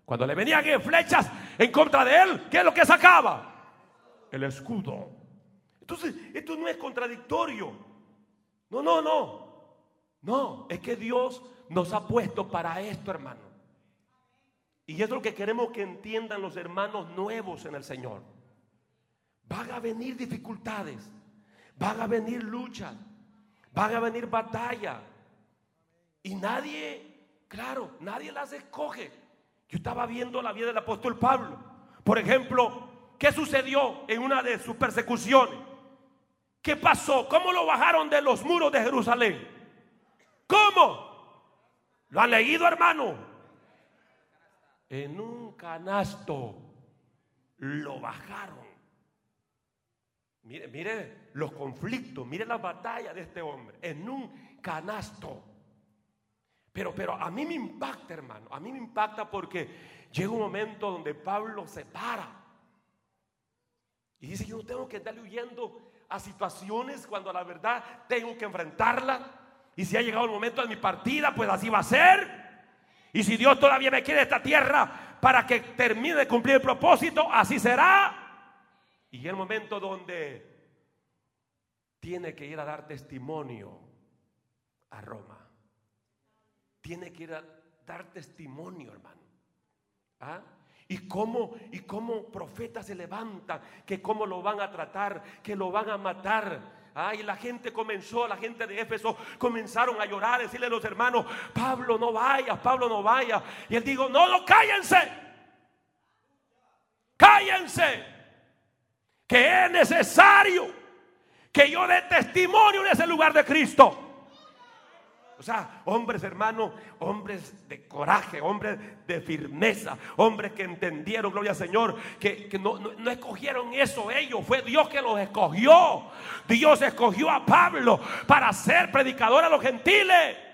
Cuando le venían flechas en contra de él, ¿qué es lo que sacaba? el escudo. Entonces, esto no es contradictorio. No, no, no. No, es que Dios nos ha puesto para esto, hermano. Y es lo que queremos que entiendan los hermanos nuevos en el Señor. Van a venir dificultades, van a venir luchas, van a venir batallas. Y nadie, claro, nadie las escoge. Yo estaba viendo la vida del apóstol Pablo. Por ejemplo, ¿qué sucedió en una de sus persecuciones? ¿Qué pasó? ¿Cómo lo bajaron de los muros de Jerusalén? ¿Cómo? ¿Lo han leído, hermano? En un canasto lo bajaron. Mire, mire los conflictos, mire la batalla de este hombre. En un canasto. Pero, pero a mí me impacta, hermano. A mí me impacta porque llega un momento donde Pablo se para. Y dice, yo no tengo que estarle huyendo a situaciones cuando la verdad tengo que enfrentarla. Y si ha llegado el momento de mi partida, pues así va a ser. Y si Dios todavía me quiere esta tierra para que termine de cumplir el propósito, así será. Y el momento donde tiene que ir a dar testimonio a Roma tiene que ir a dar testimonio, hermano. ¿Ah? Y cómo, y cómo profetas se levantan, que cómo lo van a tratar, que lo van a matar. Ah, y la gente comenzó, la gente de Éfeso comenzaron a llorar, decirle a los hermanos, Pablo no vaya, Pablo no vaya. Y él dijo, no, no, cállense. Cállense. Que es necesario que yo dé testimonio en ese lugar de Cristo. O sea, hombres hermanos, hombres de coraje, hombres de firmeza, hombres que entendieron, gloria al Señor, que, no, no, escogieron eso ellos, fue Dios que los escogió. Dios escogió a Pablo para ser predicador a los gentiles.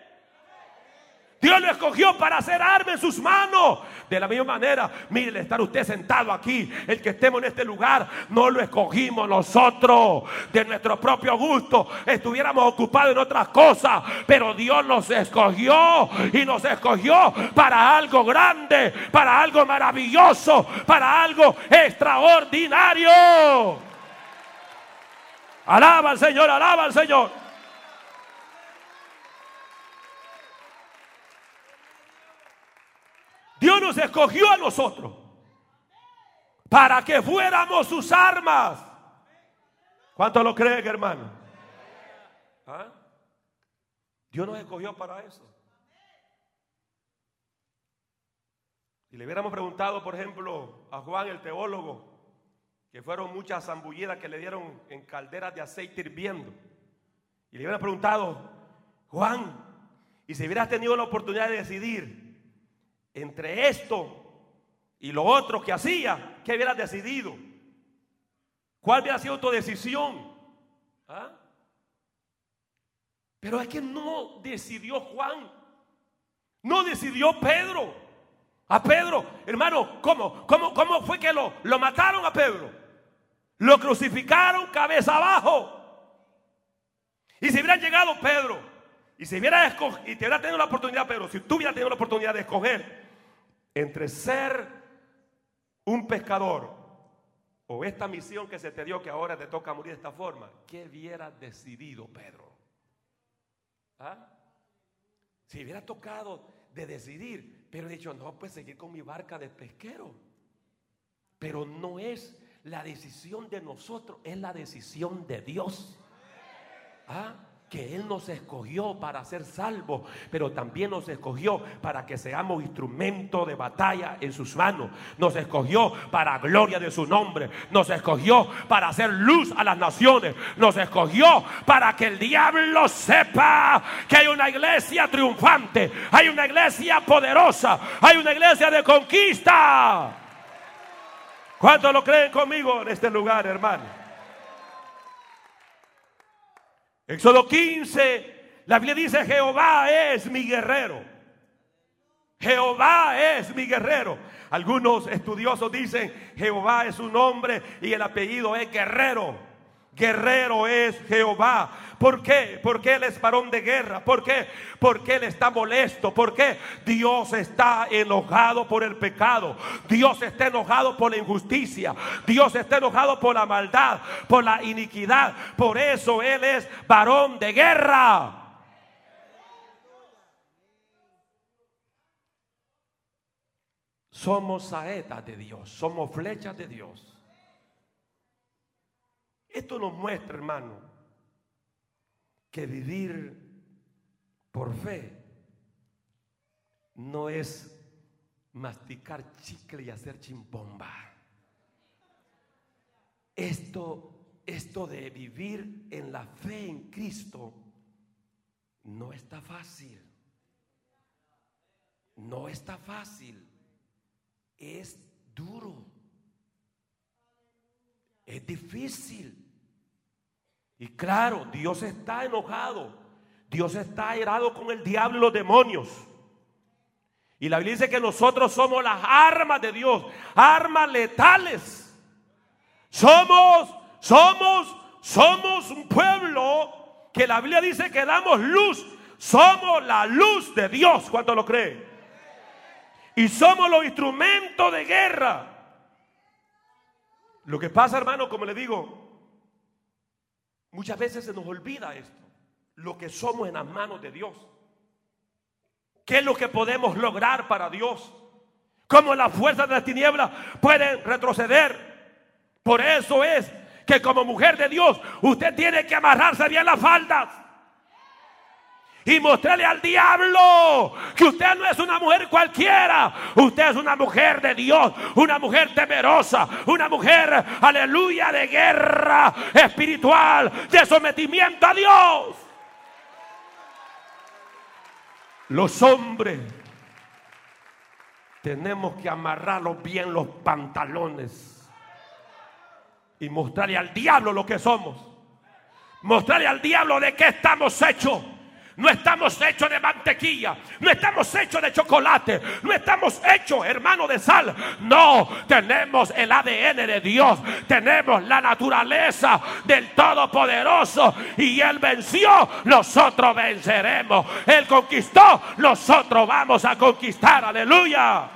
Dios lo escogió para hacer arma en sus manos. De la misma manera, mire, estar usted sentado aquí, el que estemos en este lugar, no lo escogimos nosotros de nuestro propio gusto. Estuviéramos ocupados en otras cosas, pero Dios nos escogió y nos escogió para algo grande, para algo maravilloso, para algo extraordinario. Alaba al Señor, alaba al Señor. Dios nos escogió a nosotros para que fuéramos sus armas. ¿Cuánto lo creen, hermano? ¿Ah? Dios nos escogió para eso. Si le hubiéramos preguntado, por ejemplo, a Juan el teólogo, que fueron muchas zambullidas que le dieron en calderas de aceite hirviendo, y le hubiera preguntado, Juan, y si hubieras tenido la oportunidad de decidir entre esto y lo otro que hacía, ¿qué hubieras decidido? ¿Cuál hubiera sido tu decisión? ¿Ah? Pero es que no decidió Juan, no decidió Pedro. A Pedro, hermano, ¿cómo, cómo, cómo fue que lo, lo mataron a Pedro? Lo crucificaron cabeza abajo. Y si hubiera llegado Pedro, y si hubiera escogido, y te hubiera tenido la oportunidad, Pedro, si tú hubieras tenido la oportunidad de escoger entre ser un pescador o esta misión que se te dio que ahora te toca morir de esta forma, ¿qué hubiera decidido Pedro? ¿Ah? Si hubiera tocado de decidir, pero he dicho, no, pues seguir con mi barca de pesquero. Pero no es la decisión de nosotros, es la decisión de Dios. ¿Ah? Que Él nos escogió para ser salvos, pero también nos escogió para que seamos instrumento de batalla en sus manos. Nos escogió para gloria de su nombre. Nos escogió para hacer luz a las naciones. Nos escogió para que el diablo sepa que hay una iglesia triunfante, hay una iglesia poderosa, hay una iglesia de conquista. ¿Cuántos lo creen conmigo en este lugar, hermano? Éxodo 15, la Biblia dice, Jehová es mi guerrero. Jehová es mi guerrero. Algunos estudiosos dicen, Jehová es su nombre y el apellido es guerrero. Guerrero es Jehová. ¿Por qué? Porque Él es varón de guerra. ¿Por qué? Porque Él está molesto. ¿Por qué? Dios está enojado por el pecado. Dios está enojado por la injusticia. Dios está enojado por la maldad, por la iniquidad. Por eso Él es varón de guerra. Somos saetas de Dios. Somos flechas de Dios. Esto nos muestra, hermano, que vivir por fe no es masticar chicle y hacer chimpomba. Esto, esto de vivir en la fe en Cristo no está fácil. No está fácil. Es duro. Es difícil. Y claro, Dios está enojado. Dios está airado con el diablo y los demonios. Y la Biblia dice que nosotros somos las armas de Dios, armas letales. Somos, somos, somos un pueblo que la Biblia dice que damos luz. Somos la luz de Dios. ¿Cuánto lo cree? Y somos los instrumentos de guerra. Lo que pasa, hermano, como le digo, muchas veces se nos olvida esto. Lo que somos en las manos de Dios. ¿Qué es lo que podemos lograr para Dios? ¿Cómo las fuerzas de las tinieblas pueden retroceder? Por eso es que como mujer de Dios usted tiene que amarrarse bien las faldas y mostrarle al diablo que usted no es una mujer cualquiera, usted es una mujer de Dios, una mujer temerosa, una mujer, aleluya, de guerra espiritual, de sometimiento a Dios. Los hombres tenemos que amarrarlos bien los pantalones y mostrarle al diablo lo que somos. Mostrarle al diablo de qué estamos hechos. No estamos hechos de mantequilla, no estamos hechos de chocolate, no estamos hechos, hermano, de sal. No, tenemos el ADN de Dios, tenemos la naturaleza del Todopoderoso y Él venció, nosotros venceremos. Él conquistó, nosotros vamos a conquistar. Aleluya.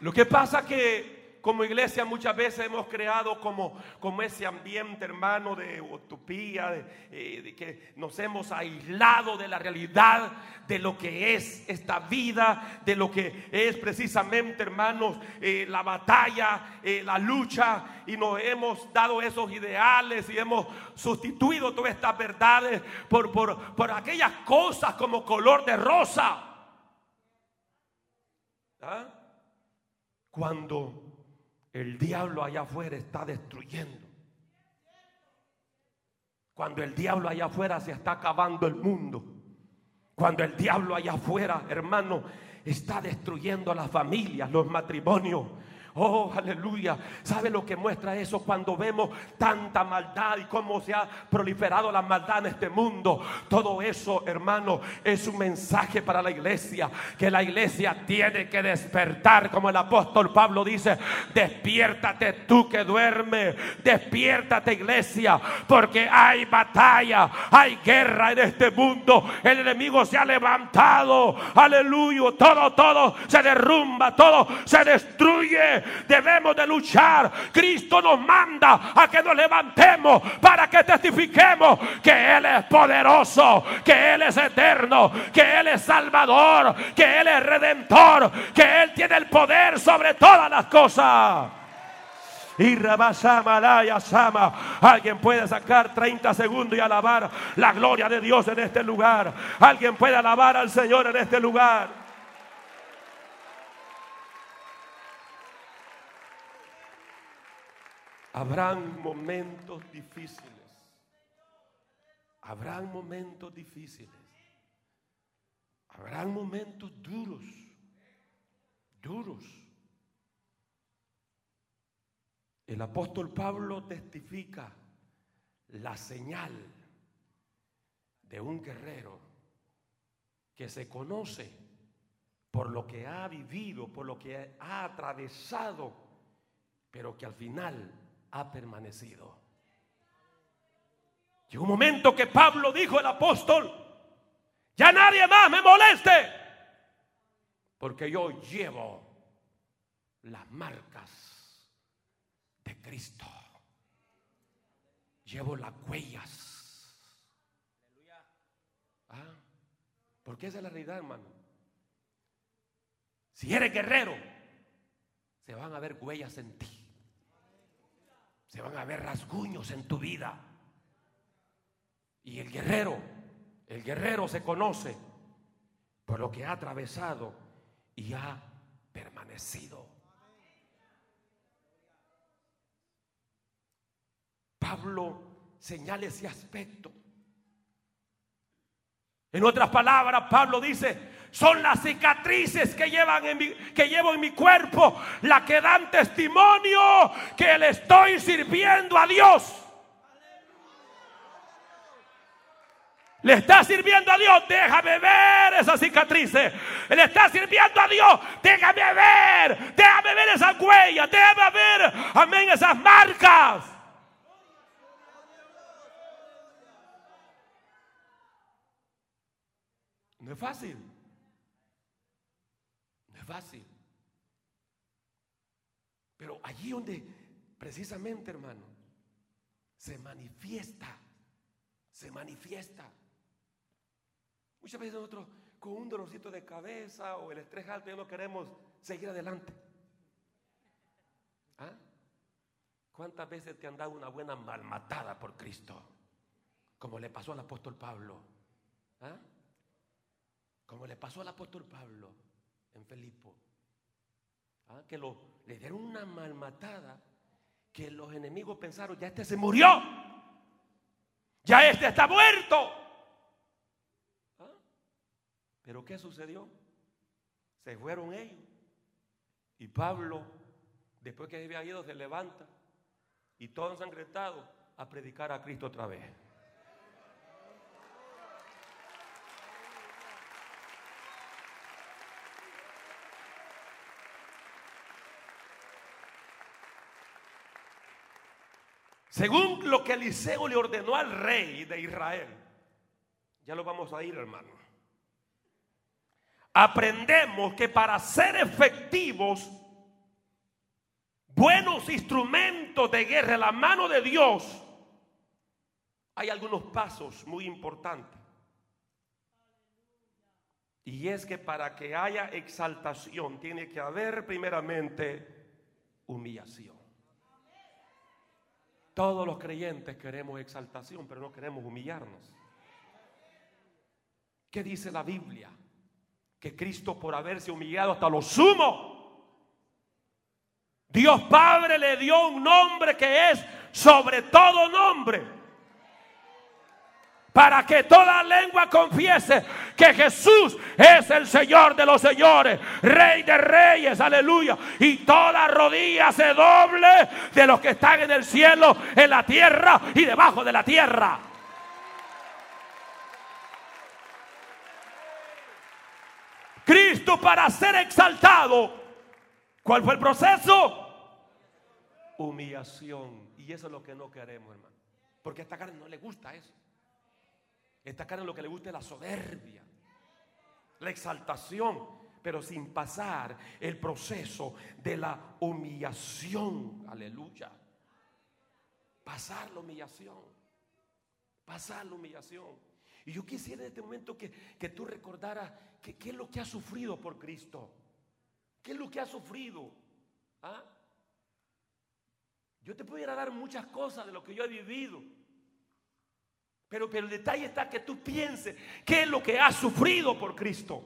Lo que pasa que como iglesia muchas veces hemos creado como, como ese ambiente, hermano, de utopía, eh, de, que nos hemos aislado de la realidad, de lo que es esta vida, de lo que es precisamente, hermanos, eh, la batalla, eh, la lucha, y nos hemos dado esos ideales y hemos sustituido todas estas verdades por, por, por aquellas cosas como color de rosa. ¿Ah? Cuando el diablo allá afuera está destruyendo. Cuando el diablo allá afuera se está acabando el mundo. Cuando el diablo allá afuera, hermano, está destruyendo las familias, los matrimonios, Oh, aleluya. ¿Sabe lo que muestra eso cuando vemos tanta maldad y cómo se ha proliferado la maldad en este mundo? Todo eso, hermano, es un mensaje para la iglesia. Que la iglesia tiene que despertar, como el apóstol Pablo dice, despiértate tú que duermes, despiértate iglesia, porque hay batalla, hay guerra en este mundo. El enemigo se ha levantado, aleluya, todo, todo se derrumba, todo se destruye debemos de luchar. Cristo nos manda a que nos levantemos para que testifiquemos que Él es poderoso, que Él es eterno, que Él es salvador, que Él es redentor, que Él tiene el poder sobre todas las cosas. Y Sama. Alguien puede sacar 30 segundos y alabar la gloria de Dios en este lugar. Alguien puede alabar al Señor en este lugar. Habrán momentos difíciles. Habrán momentos difíciles. Habrán momentos duros. Duros. El apóstol Pablo testifica la señal de un guerrero que se conoce por lo que ha vivido, por lo que ha atravesado, pero que al final ha permanecido. Llegó un momento que Pablo dijo el apóstol, ya nadie más me moleste, porque yo llevo las marcas de Cristo. Llevo las huellas. ¿Ah? Porque esa es la realidad, hermano. Si eres guerrero, se van a ver huellas en ti. Se van a ver rasguños en tu vida. Y el guerrero El guerrero se conoce por lo que ha atravesado y ha permanecido. Pablo señala ese aspecto. En otras palabras, Pablo dice, son las cicatrices que, llevan en mi, que llevo en mi cuerpo, la que dan testimonio que le estoy sirviendo a Dios. Le está sirviendo a Dios, déjame ver esas cicatrices. Le está sirviendo a Dios, déjame ver, déjame ver esas huellas, déjame ver, amén, esas marcas. No es fácil. No es fácil. Pero allí donde precisamente, hermano, se manifiesta, se manifiesta. Muchas veces nosotros con un dolorcito de cabeza o el estrés alto ya no queremos seguir adelante. ¿Ah? ¿Cuántas veces te han dado una buena malmatada por Cristo? Como le pasó al apóstol Pablo. ¿Ah? Como le pasó al apóstol Pablo en Felipo. ¿Ah? Que lo, le dieron una malmatada que los enemigos pensaron, ya este se murió. Ya este está muerto. ¿Ah? Pero ¿qué sucedió? Se fueron ellos. Y Pablo, después que había ido, se levanta y todo ensangrentado a predicar a Cristo otra vez. Según lo que Eliseo le ordenó al rey de Israel. Ya lo vamos a ir, hermano. Aprendemos que para ser efectivos, buenos instrumentos de guerra la mano de Dios, hay algunos pasos muy importantes. Y es que para que haya exaltación tiene que haber primeramente humillación. Todos los creyentes queremos exaltación, pero no queremos humillarnos. ¿Qué dice la Biblia? Que Cristo por haberse humillado hasta lo sumo, Dios Padre le dio un nombre que es sobre todo nombre para que toda lengua confiese que Jesús es el Señor de los señores, Rey de reyes, aleluya. Y toda rodilla se doble de los que están en el cielo, en la tierra y debajo de la tierra. Cristo para ser exaltado, ¿cuál fue el proceso? Humillación. Y eso es lo que no queremos, hermano. Porque a esta carne no le gusta eso. Esta carne lo que le gusta es la soberbia, la exaltación, pero sin pasar el proceso de la humillación. Aleluya. Pasar la humillación. Pasar la humillación. Y yo quisiera en este momento que, tú recordaras qué es lo que has sufrido por Cristo. ¿Qué es lo que has sufrido? ¿Ah? Yo te pudiera dar muchas cosas de lo que yo he vivido. Pero, el detalle está que tú pienses qué es lo que has sufrido por Cristo.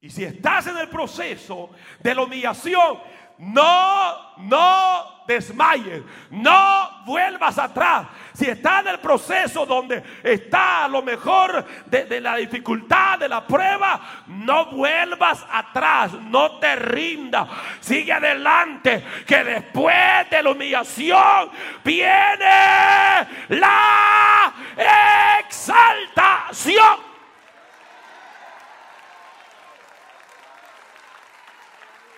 Y si estás en el proceso de la humillación, no, no desmayes, no vuelvas atrás. Si estás en el proceso donde está lo mejor de, la dificultad, de la prueba, no vuelvas atrás, no te rindas, sigue adelante, que después de la humillación viene la exaltación.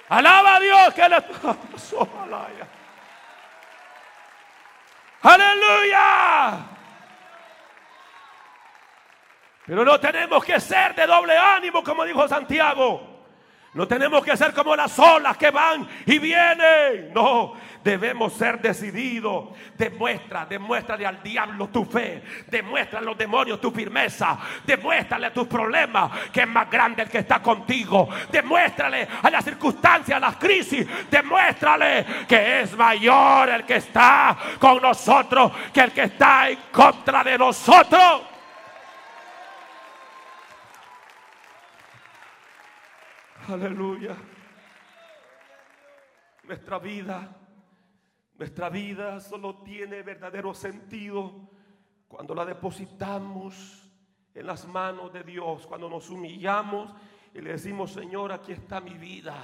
Alaba a Dios que le Aleluya. Pero no tenemos que ser de doble ánimo, como dijo Santiago. No tenemos que ser como las olas que van y vienen. No, debemos ser decididos. Demuestra, demuéstrale al diablo tu fe. Demuéstrale a los demonios tu firmeza. Demuéstrale tus problemas que es más grande el que está contigo. Demuéstrale a las circunstancias, a las crisis. Demuéstrale que es mayor el que está con nosotros que el que está en contra de nosotros. Aleluya. Nuestra vida, nuestra vida solo tiene verdadero sentido cuando la depositamos en las manos de Dios, cuando nos humillamos y le decimos, Señor, aquí está mi vida.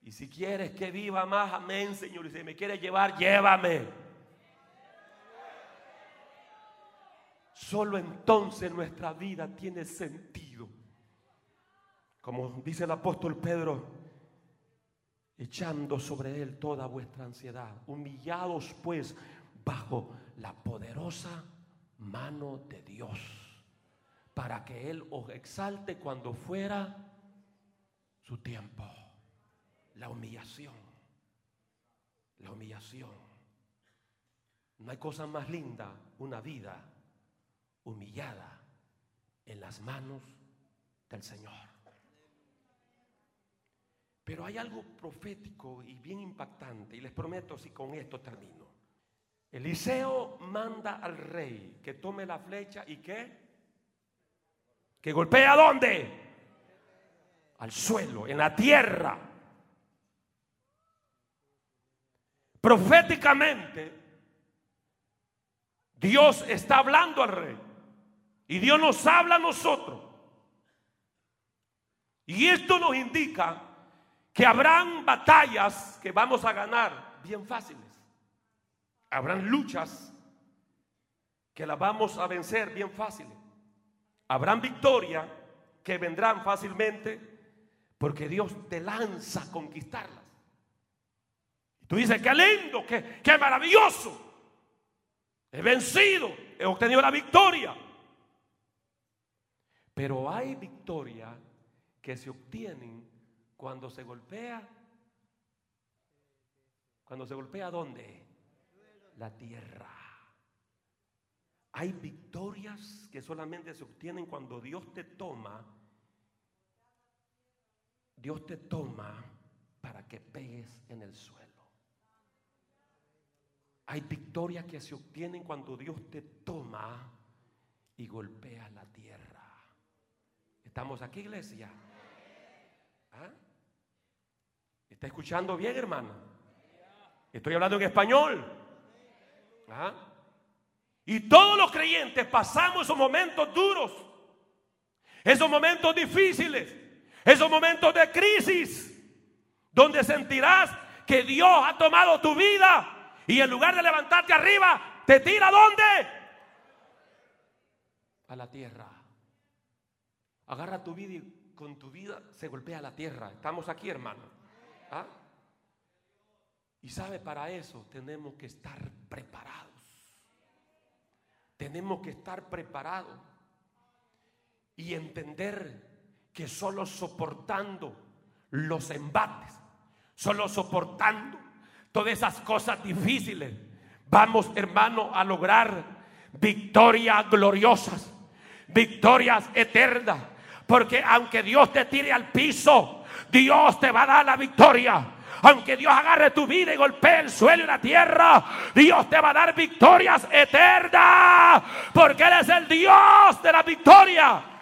Y si quieres que viva más, amén, Señor. Y si me quieres llevar, llévame. Solo entonces nuestra vida tiene sentido. Como dice el apóstol Pedro, echando sobre él toda vuestra ansiedad, humillados pues bajo la poderosa mano de Dios, para que Él os exalte cuando fuera su tiempo. La humillación, la humillación. No hay cosa más linda, una vida humillada en las manos del Señor. Pero hay algo profético y bien impactante, y les prometo si con esto termino. Eliseo manda al rey que tome la flecha y que que golpee a dónde? Al suelo, en la tierra. Proféticamente, Dios está hablando al rey. Y Dios nos habla a nosotros. Y esto nos indica que habrán batallas que vamos a ganar bien fáciles. Habrán luchas que las vamos a vencer bien fáciles. Habrán victorias que vendrán fácilmente porque Dios te lanza a conquistarlas. Tú dices, qué lindo, qué, qué maravilloso. He vencido, he obtenido la victoria. Pero hay victorias que se obtienen cuando se golpea, cuando se golpea ¿dónde? La tierra. Hay victorias que solamente se obtienen cuando Dios te toma. Dios te toma para que pegues en el suelo. Hay victorias que se obtienen cuando Dios te toma y golpea la tierra. ¿Estamos aquí, iglesia? ¿Ah? ¿Está escuchando bien, hermano? Estoy hablando en español. Y todos los creyentes pasamos esos momentos duros, esos momentos difíciles, esos momentos de crisis, donde sentirás que Dios ha tomado tu vida y en lugar de levantarte arriba, te tira dónde? A la tierra. Agarra tu vida y con tu vida se golpea la tierra. Estamos aquí, hermano. ¿Ah? Y sabe, para eso tenemos que estar preparados. Tenemos que estar preparados y entender que solo soportando los embates, solo soportando todas esas cosas difíciles, vamos, hermano, a lograr victorias gloriosas, victorias eternas. Porque aunque Dios te tire al piso, Dios te va a dar la victoria. Aunque Dios agarre tu vida y golpee el suelo y la tierra, Dios te va a dar victorias eternas. Porque Él es el Dios de la victoria.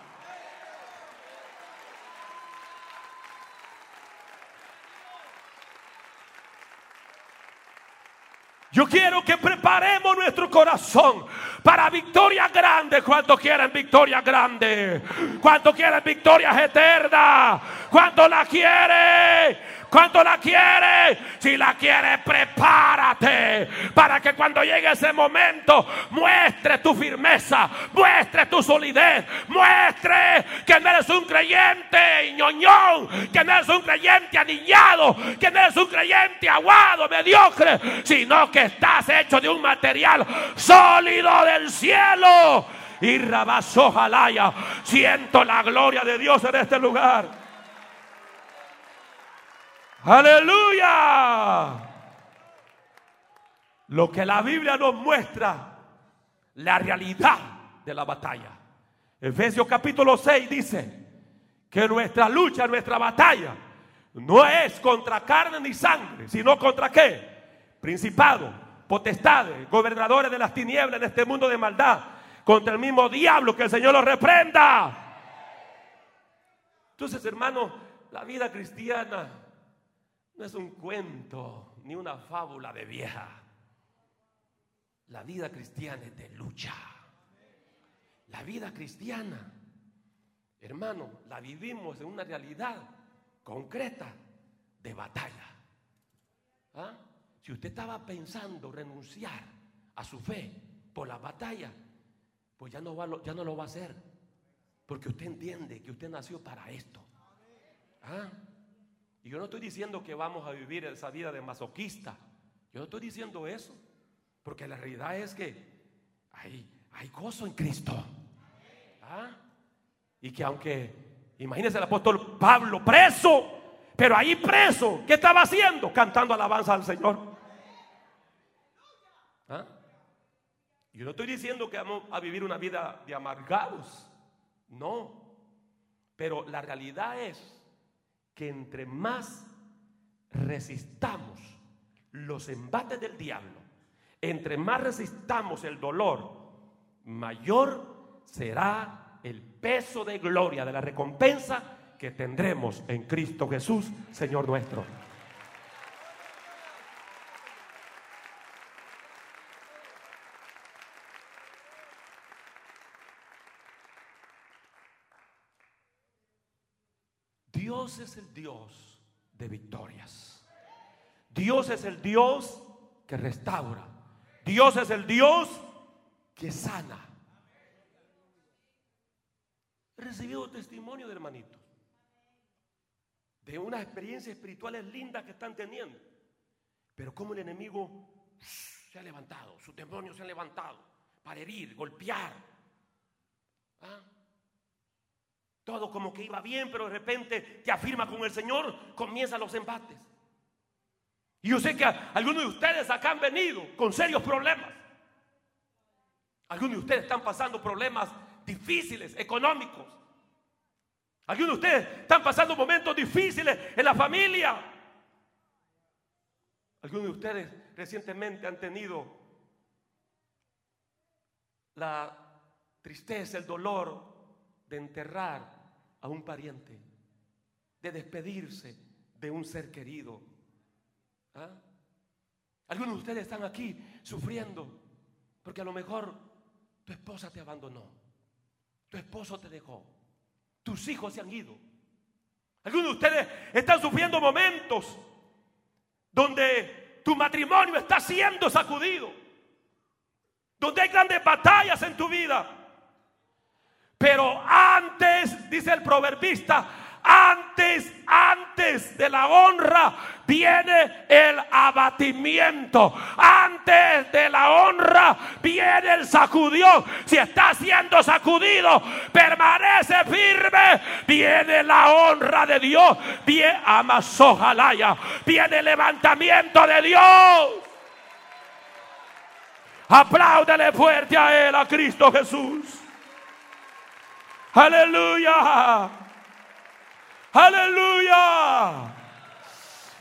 Yo quiero que preparemos nuestro corazón para victorias grandes. ¿Cuántos quieren victorias grandes? ¿Cuántos quieren victorias eternas? ¿Cuántos la quiere? ¿Cuánto la quiere? Si la quiere, prepárate para que cuando llegue ese momento muestre tu firmeza, muestre tu solidez, muestre que no eres un creyente ñoñón, que no eres un creyente aniñado, que no eres un creyente aguado, mediocre, sino que estás hecho de un material sólido del cielo. Y rabazo jalaya, siento la gloria de Dios en este lugar. Aleluya. Lo que la Biblia nos muestra, la realidad de la batalla. Efesios capítulo 6 dice que nuestra lucha, nuestra batalla, no es contra carne ni sangre, sino contra qué? Principado, potestades, gobernadores de las tinieblas en este mundo de maldad, contra el mismo diablo que el Señor lo reprenda. Entonces, hermano, la vida cristiana no es un cuento ni una fábula de vieja. La vida cristiana es de lucha. La vida cristiana, hermano, la vivimos en una realidad concreta de batalla. ¿Ah? Si usted estaba pensando renunciar a su fe por la batalla, pues ya no, va, ya no lo va a hacer. Porque usted entiende que usted nació para esto. ¿Ah? Y yo no estoy diciendo que vamos a vivir esa vida de masoquista. Yo no estoy diciendo eso. Porque la realidad es que hay, hay gozo en Cristo. ¿Ah? Y que aunque, imagínese el apóstol Pablo preso, pero ahí preso, ¿qué estaba haciendo? Cantando alabanza al Señor. ¿Ah? Yo no estoy diciendo que vamos a vivir una vida de amargados. No. Pero la realidad es que entre más resistamos los embates del diablo, entre más resistamos el dolor, mayor será el peso de gloria de la recompensa que tendremos en Cristo Jesús, Señor nuestro. Dios es el Dios de victorias. Dios es el Dios que restaura. Dios es el Dios que sana. He recibido testimonio de hermanitos de unas experiencias espirituales lindas que están teniendo. Pero como el enemigo se ha levantado, sus demonios se han levantado para herir, golpear. ¿Ah? Todo como que iba bien, pero de repente te afirma con el Señor, comienzan los embates. Y yo sé que algunos de ustedes acá han venido con serios problemas. Algunos de ustedes están pasando problemas difíciles, económicos. Algunos de ustedes están pasando momentos difíciles en la familia. Algunos de ustedes recientemente han tenido la tristeza, el dolor de enterrar a un pariente, de despedirse de un ser querido. ¿Ah? Algunos de ustedes están aquí sufriendo porque a lo mejor tu esposa te abandonó, tu esposo te dejó, tus hijos se han ido. Algunos de ustedes están sufriendo momentos donde tu matrimonio está siendo sacudido, donde hay grandes batallas en tu vida. Pero antes, dice el proverbista, antes, antes de la honra viene el abatimiento. Antes de la honra viene el sacudió. Si está siendo sacudido, permanece firme. Viene la honra de Dios. Viene Amazojalaya. Viene el levantamiento de Dios. Apláudele fuerte a Él, a Cristo Jesús. Aleluya. Aleluya.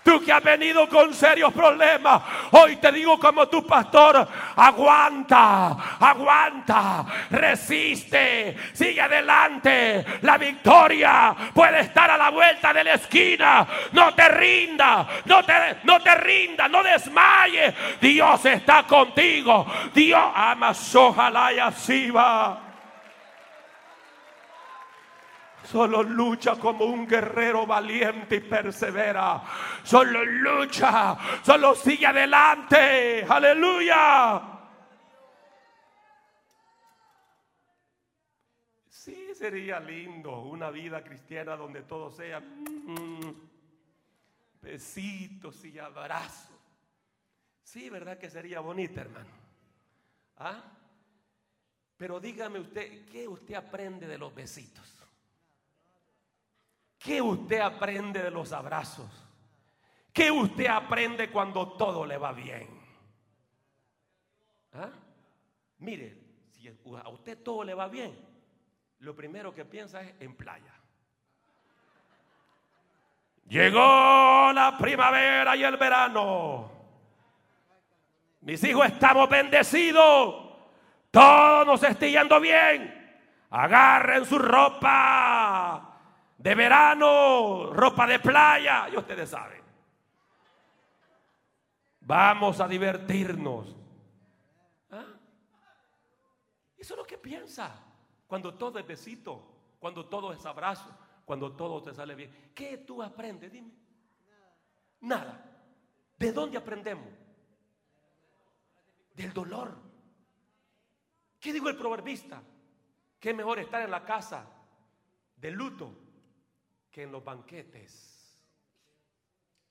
Tú que has venido con serios problemas, hoy te digo como tu pastor, aguanta, aguanta, resiste, sigue adelante. La victoria puede estar a la vuelta de la esquina. No te rinda, no te, no te rinda, no desmayes. Dios está contigo. Dios ama, ojalá y así va. Solo lucha como un guerrero valiente y persevera. Solo lucha. Solo sigue adelante. Aleluya. Sí, sería lindo una vida cristiana donde todo sea mm, besitos y abrazos. Sí, ¿verdad que sería bonita, hermano? ¿Ah? Pero dígame usted, ¿qué usted aprende de los besitos? ¿Qué usted aprende de los abrazos? ¿Qué usted aprende cuando todo le va bien? ¿Ah? Mire, si a usted todo le va bien, lo primero que piensa es en playa. Llegó la primavera y el verano. Mis hijos estamos bendecidos. Todo nos está yendo bien. Agarren su ropa de verano, ropa de playa. Y ustedes saben. Vamos a divertirnos. ¿Ah? Eso es lo que piensa. Cuando todo es besito, cuando todo es abrazo, cuando todo te sale bien. ¿Qué tú aprendes? Dime. Nada. ¿De dónde aprendemos? Del dolor. ¿Qué dijo el proverbista? Que mejor estar en la casa de luto que en los banquetes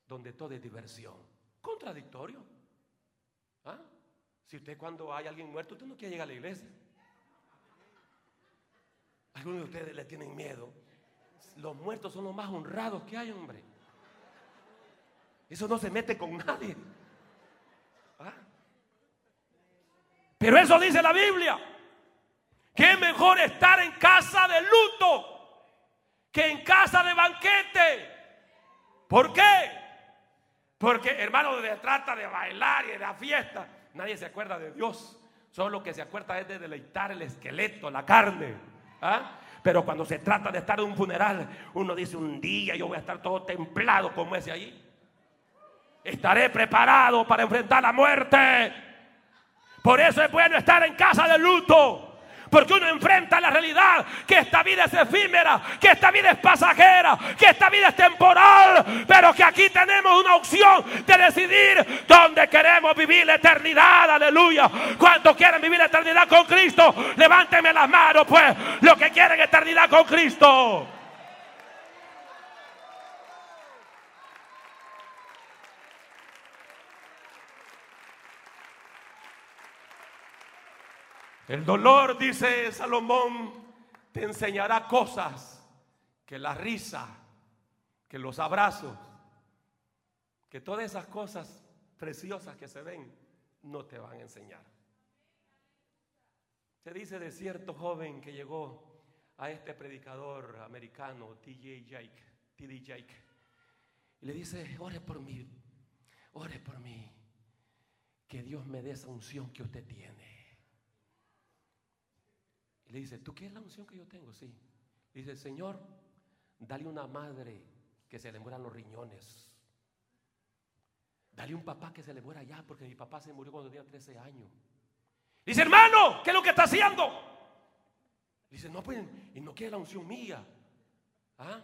donde todo es diversión. Contradictorio. ¿Ah? Si usted cuando hay alguien muerto, usted no quiere llegar a la iglesia. Algunos de ustedes le tienen miedo. Los muertos son los más honrados que hay, hombre. Eso no se mete con nadie. ¿Ah? Pero eso dice la Biblia. Que es mejor estar en casa de luto que en casa de banquete. ¿Por qué? Porque, hermano, se trata de bailar y de la fiesta. Nadie se acuerda de Dios. Solo que se acuerda es de deleitar el esqueleto, la carne. ¿Ah? Pero cuando se trata de estar en un funeral, uno dice un día yo voy a estar todo templado como ese ahí. Estaré preparado para enfrentar la muerte. Por eso es bueno estar en casa de luto. Porque uno enfrenta la realidad que esta vida es efímera, que esta vida es pasajera, que esta vida es temporal, pero que aquí tenemos una opción de decidir dónde queremos vivir la eternidad. Aleluya. ¿Cuántos quieren vivir la eternidad con Cristo? Levánteme las manos, pues, los que quieren eternidad con Cristo. El dolor, dice Salomón, te enseñará cosas que la risa, que los abrazos, que todas esas cosas preciosas que se ven, no te van a enseñar. Se dice de cierto joven que llegó a este predicador americano, TJ Jake, TD Jake, y le dice, ore por mí, ore por mí, que Dios me dé esa unción que usted tiene le dice, ¿tú quieres la unción que yo tengo? Sí. dice, Señor, dale una madre que se le mueran los riñones. Dale un papá que se le muera ya, porque mi papá se murió cuando tenía 13 años. Dice, hermano, ¿qué es lo que está haciendo? Dice, no, pues, y no quiere la unción mía. ¿Ah?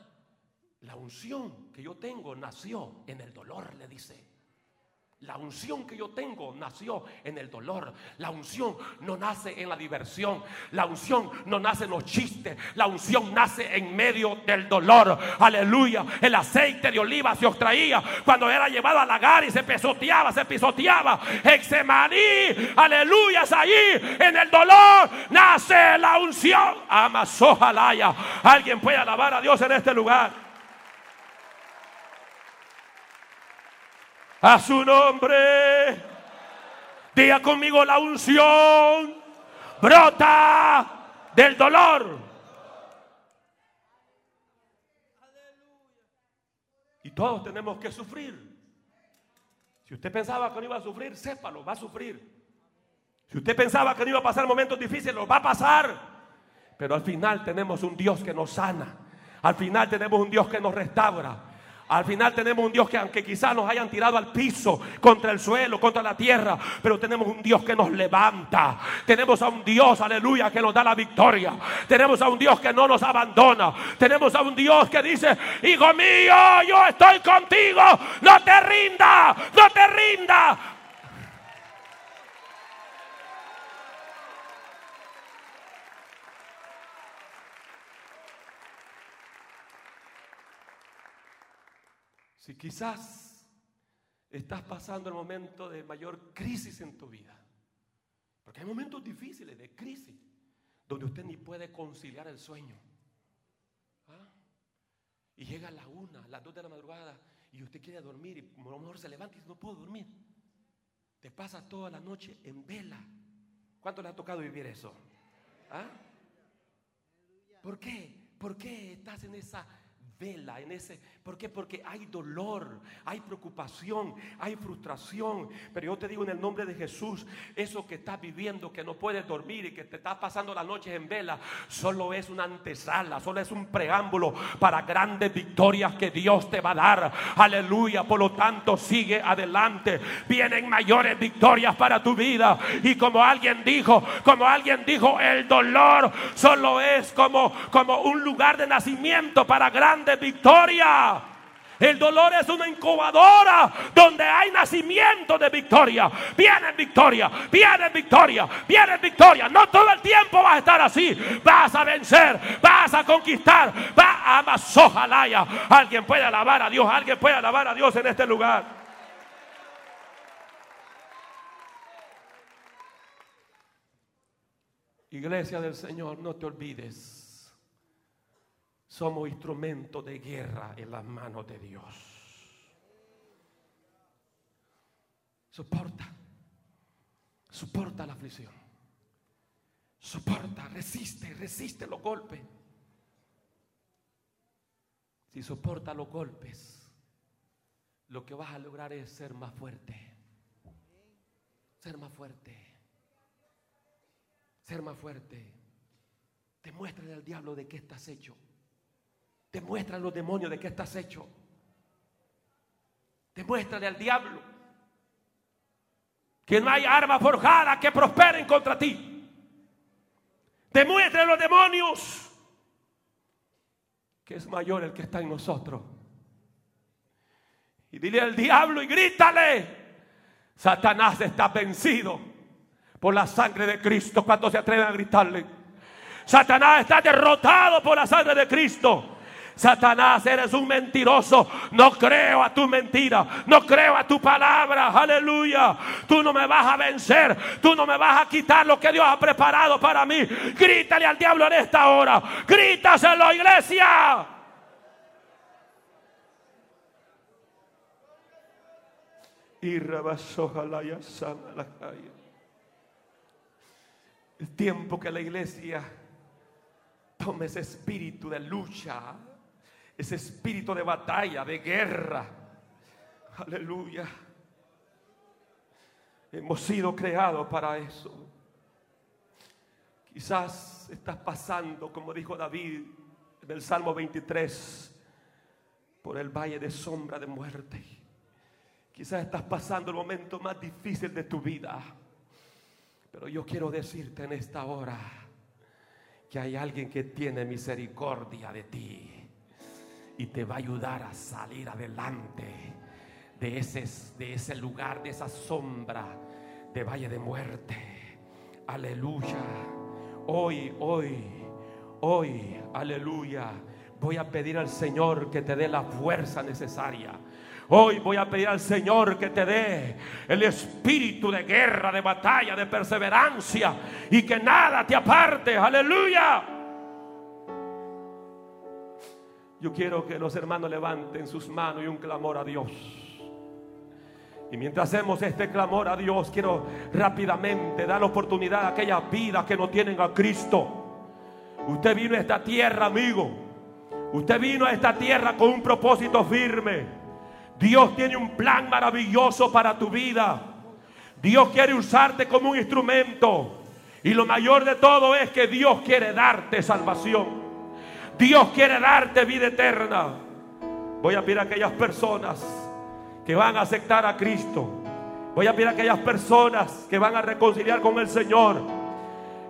La unción que yo tengo nació en el dolor, le dice. La unción que yo tengo nació en el dolor. La unción no nace en la diversión. La unción no nace en los chistes. La unción nace en medio del dolor. Aleluya. El aceite de oliva se extraía cuando era llevado a lagar y se pisoteaba, se pisoteaba. Exemaní. Aleluya. Es allí en el dolor nace la unción. Amazojalaya. Alguien puede alabar a Dios en este lugar. A su nombre. Diga conmigo la unción brota del dolor. Y todos tenemos que sufrir. Si usted pensaba que no iba a sufrir, sépalo, va a sufrir. Si usted pensaba que no iba a pasar momentos difíciles, lo va a pasar. Pero al final tenemos un Dios que nos sana. Al final tenemos un Dios que nos restaura. Al final tenemos un Dios que aunque quizás nos hayan tirado al piso, contra el suelo, contra la tierra, pero tenemos un Dios que nos levanta. Tenemos a un Dios, aleluya, que nos da la victoria. Tenemos a un Dios que no nos abandona. Tenemos a un Dios que dice, hijo mío, yo estoy contigo. No te rinda, no te rinda. Si quizás estás pasando el momento de mayor crisis en tu vida, porque hay momentos difíciles de crisis, donde usted ni puede conciliar el sueño. ¿ah? Y llega a la una, a las dos de la madrugada, y usted quiere dormir y a lo se levanta y dice, no puedo dormir. Te pasa toda la noche en vela. ¿Cuánto le ha tocado vivir eso? ¿Ah? ¿Por qué? ¿Por qué estás en esa vela en ese. ¿Por qué? Porque hay dolor, hay preocupación, hay frustración. Pero yo te digo en el nombre de Jesús, eso que estás viviendo, que no puedes dormir y que te estás pasando las noches en vela, solo es una antesala, solo es un preámbulo para grandes victorias que Dios te va a dar. Aleluya. Por lo tanto, sigue adelante. Vienen mayores victorias para tu vida. Y como alguien dijo, como alguien dijo, el dolor solo es como, como un lugar de nacimiento para grandes de victoria. El dolor es una incubadora donde hay nacimiento de victoria. Viene victoria, viene victoria, viene victoria. No todo el tiempo vas a estar así. Vas a vencer, vas a conquistar, va a masojalaya. Alguien puede alabar a Dios, alguien puede alabar a Dios en este lugar. Iglesia del Señor, no te olvides somos instrumento de guerra en las manos de Dios. Soporta, soporta la aflicción. Soporta, resiste, resiste los golpes. Si soporta los golpes, lo que vas a lograr es ser más fuerte. Ser más fuerte. Ser más fuerte. Demuéstrale al diablo de qué estás hecho. Demuéstrale a los demonios de qué estás hecho. Demuéstrale al diablo que no hay arma forjada que prosperen contra ti. Demuéstrale a los demonios que es mayor el que está en nosotros. Y dile al diablo y grítale, Satanás está vencido por la sangre de Cristo. Cuando se atreven a gritarle? Satanás está derrotado por la sangre de Cristo. Satanás, eres un mentiroso. No creo a tu mentira. No creo a tu palabra. Aleluya. Tú no me vas a vencer. Tú no me vas a quitar lo que Dios ha preparado para mí. Grítale al diablo en esta hora. Grítaselo, iglesia. Y la calle. El tiempo que la iglesia tome ese espíritu de lucha ese espíritu de batalla, de guerra. Aleluya. Hemos sido creados para eso. Quizás estás pasando, como dijo David en el Salmo 23, por el valle de sombra de muerte. Quizás estás pasando el momento más difícil de tu vida. Pero yo quiero decirte en esta hora que hay alguien que tiene misericordia de ti y te va a ayudar a salir adelante de ese, de ese lugar, de esa sombra de valle de muerte. Aleluya. Hoy, hoy, hoy, aleluya. Voy a pedir al Señor que te dé la fuerza necesaria. Hoy voy a pedir al Señor que te dé el espíritu de guerra, de batalla, de perseverancia y que nada te aparte. Aleluya. Yo quiero que los hermanos levanten sus manos y un clamor a Dios. Y mientras hacemos este clamor a Dios, quiero rápidamente dar oportunidad a aquellas vidas que no tienen a Cristo. Usted vino a esta tierra, amigo. Usted vino a esta tierra con un propósito firme. Dios tiene un plan maravilloso para tu vida. Dios quiere usarte como un instrumento. Y lo mayor de todo es que Dios quiere darte salvación. Dios quiere darte vida eterna. Voy a pedir a aquellas personas que van a aceptar a Cristo. Voy a pedir a aquellas personas que van a reconciliar con el Señor.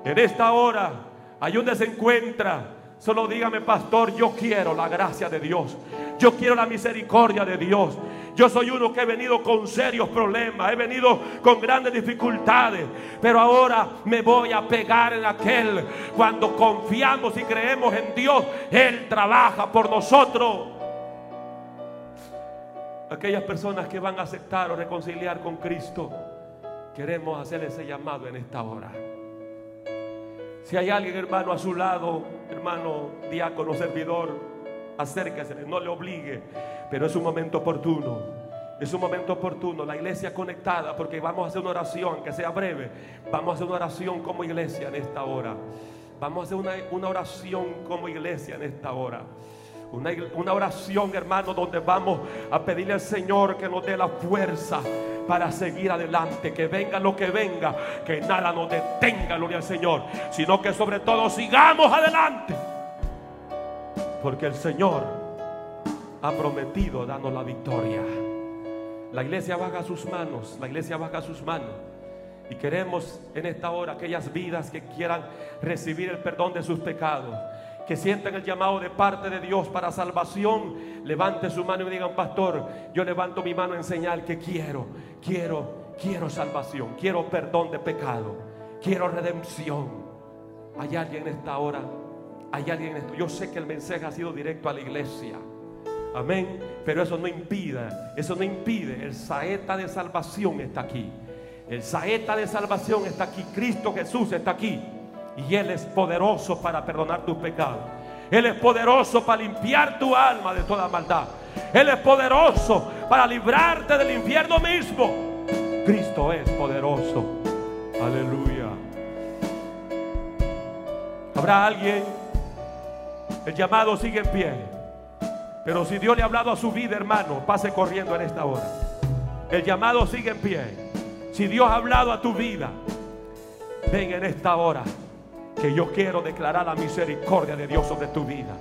En esta hora, hay donde se encuentra, solo dígame, pastor, yo quiero la gracia de Dios. Yo quiero la misericordia de Dios. Yo soy uno que he venido con serios problemas, he venido con grandes dificultades, pero ahora me voy a pegar en aquel. Cuando confiamos y creemos en Dios, Él trabaja por nosotros. Aquellas personas que van a aceptar o reconciliar con Cristo, queremos hacer ese llamado en esta hora. Si hay alguien, hermano, a su lado, hermano, diácono, servidor, acérquese, no le obligue. Pero es un momento oportuno. Es un momento oportuno. La iglesia conectada porque vamos a hacer una oración, que sea breve. Vamos a hacer una oración como iglesia en esta hora. Vamos a hacer una, una oración como iglesia en esta hora. Una, una, oración, hermano, donde vamos a pedirle al Señor que nos dé la fuerza para seguir adelante. Que venga lo que venga, que nada nos detenga, gloria al Señor. Sino que sobre todo sigamos adelante. Porque el Señor ha prometido darnos la victoria. La iglesia baja sus manos, la iglesia baja sus manos. Y queremos en esta hora aquellas vidas que quieran recibir el perdón de sus pecados, que sientan el llamado de parte de Dios para salvación, levante su mano y digan, pastor, yo levanto mi mano en señal que quiero, quiero, quiero salvación, quiero perdón de pecado, quiero redención. ¿Hay alguien en esta hora? ¿Hay alguien en esto? Yo sé que el mensaje ha sido directo a la iglesia. Amén. Pero eso no impide, eso no impide. El saeta de salvación está aquí. El saeta de salvación está aquí. Cristo Jesús está aquí. Y Él es poderoso para perdonar tus pecados. Él es poderoso para limpiar tu alma de toda maldad. Él es poderoso para librarte del infierno mismo. Cristo es poderoso. Aleluya. ¿Habrá alguien? El llamado sigue en pie. Pero si Dios le ha hablado a su vida, hermano, pase corriendo en esta hora. El llamado sigue en pie. Si Dios ha hablado a tu vida, ven en esta hora que yo quiero declarar la misericordia de Dios sobre tu vida.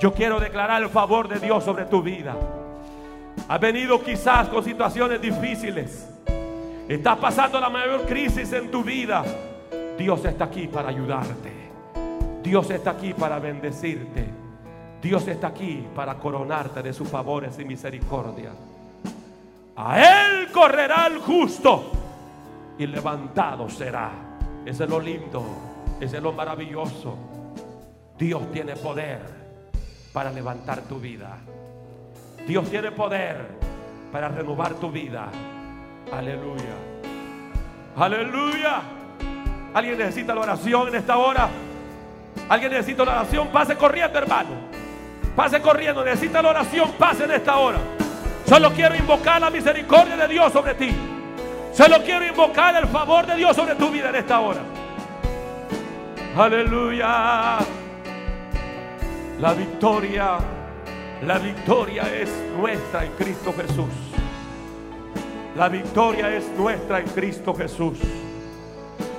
Yo quiero declarar el favor de Dios sobre tu vida. Has venido quizás con situaciones difíciles. Estás pasando la mayor crisis en tu vida. Dios está aquí para ayudarte. Dios está aquí para bendecirte. Dios está aquí para coronarte de sus favores y misericordia. A Él correrá el justo y levantado será. Ese es lo lindo, ese es lo maravilloso. Dios tiene poder para levantar tu vida. Dios tiene poder para renovar tu vida. Aleluya. Aleluya. ¿Alguien necesita la oración en esta hora? ¿Alguien necesita la oración? Pase corriendo, hermano. Pase corriendo, necesita la oración, pase en esta hora. Solo quiero invocar la misericordia de Dios sobre ti. Solo quiero invocar el favor de Dios sobre tu vida en esta hora. Aleluya. La victoria, la victoria es nuestra en Cristo Jesús. La victoria es nuestra en Cristo Jesús.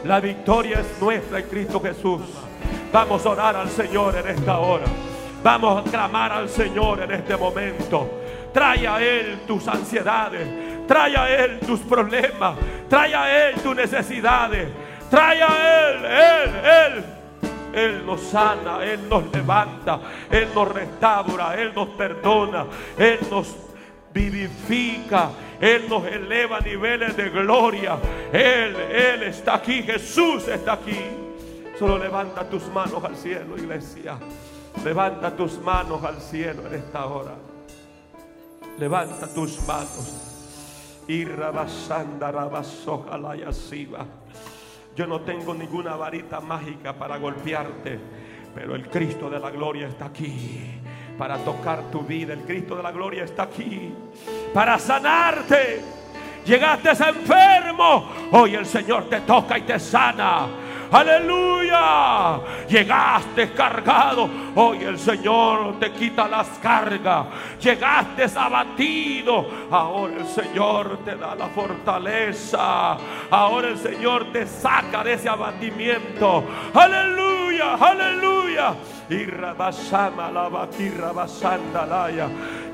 La victoria es nuestra en Cristo Jesús. Vamos a orar al Señor en esta hora. Vamos a clamar al Señor en este momento. Trae a Él tus ansiedades. Trae a Él tus problemas. Trae a Él tus necesidades. Trae a Él, Él, Él. Él nos sana, Él nos levanta, Él nos restaura, Él nos perdona, Él nos vivifica, Él nos eleva a niveles de gloria. Él, Él está aquí, Jesús está aquí. Solo levanta tus manos al cielo, iglesia. Levanta tus manos al cielo en esta hora. Levanta tus manos. Y rabasanda Yo no tengo ninguna varita mágica para golpearte, pero el Cristo de la gloria está aquí para tocar tu vida. El Cristo de la gloria está aquí para sanarte. Llegaste enfermo, hoy el Señor te toca y te sana. Aleluya. Llegaste cargado. Hoy el Señor te quita las cargas. Llegaste abatido. Ahora el Señor te da la fortaleza. Ahora el Señor te saca de ese abatimiento. Aleluya. Aleluya. Y rabasama la basandalaya.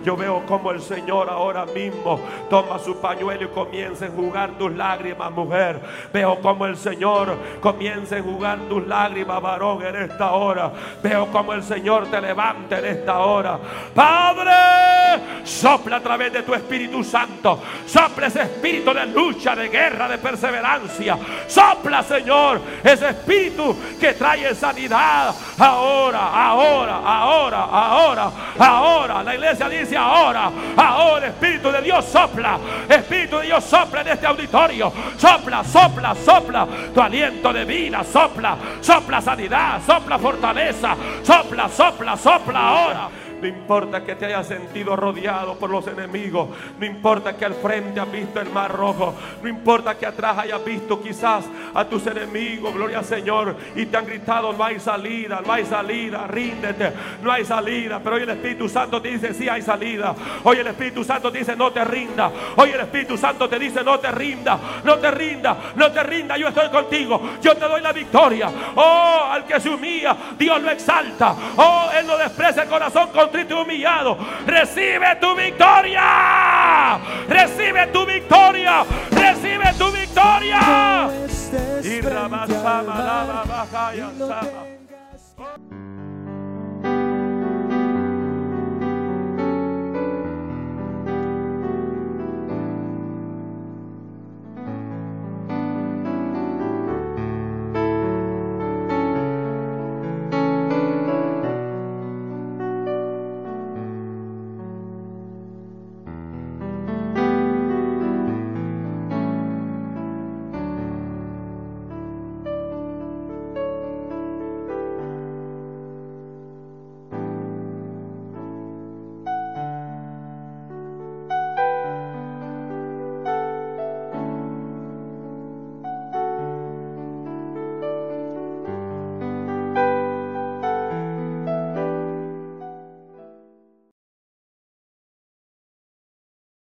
Yo veo como el Señor ahora mismo toma su pañuelo y comienza a jugar tus lágrimas, mujer. Veo como el Señor comienza a jugar tus lágrimas, varón, en esta hora. Veo como el Señor te levanta en esta hora. Padre, sopla a través de tu Espíritu Santo. Sopla ese espíritu de lucha, de guerra, de perseverancia. Sopla, Señor, ese espíritu que trae sanidad. Ahora, ahora, ahora, ahora, ahora. La iglesia dice ahora, ahora Espíritu de Dios sopla, Espíritu de Dios sopla en este auditorio, sopla, sopla, sopla tu aliento de vida, sopla, sopla sanidad, sopla fortaleza, sopla, sopla, sopla ahora. No importa que te hayas sentido rodeado por los enemigos. No importa que al frente has visto el mar rojo. No importa que atrás hayas visto quizás a tus enemigos. Gloria al Señor. Y te han gritado, no hay salida, no hay salida. Ríndete, no hay salida. Pero hoy el Espíritu Santo te dice, sí hay salida. Hoy el Espíritu Santo te dice, no te rinda. Hoy el Espíritu Santo te dice, no te rinda. No te rinda, no te rinda. Yo estoy contigo. Yo te doy la victoria. Oh, al que se humilla, Dios lo exalta. Oh, Él no desprecia el corazón contrito y humillado. Recibe tu victoria. Recibe tu victoria. Recibe tu victoria. Y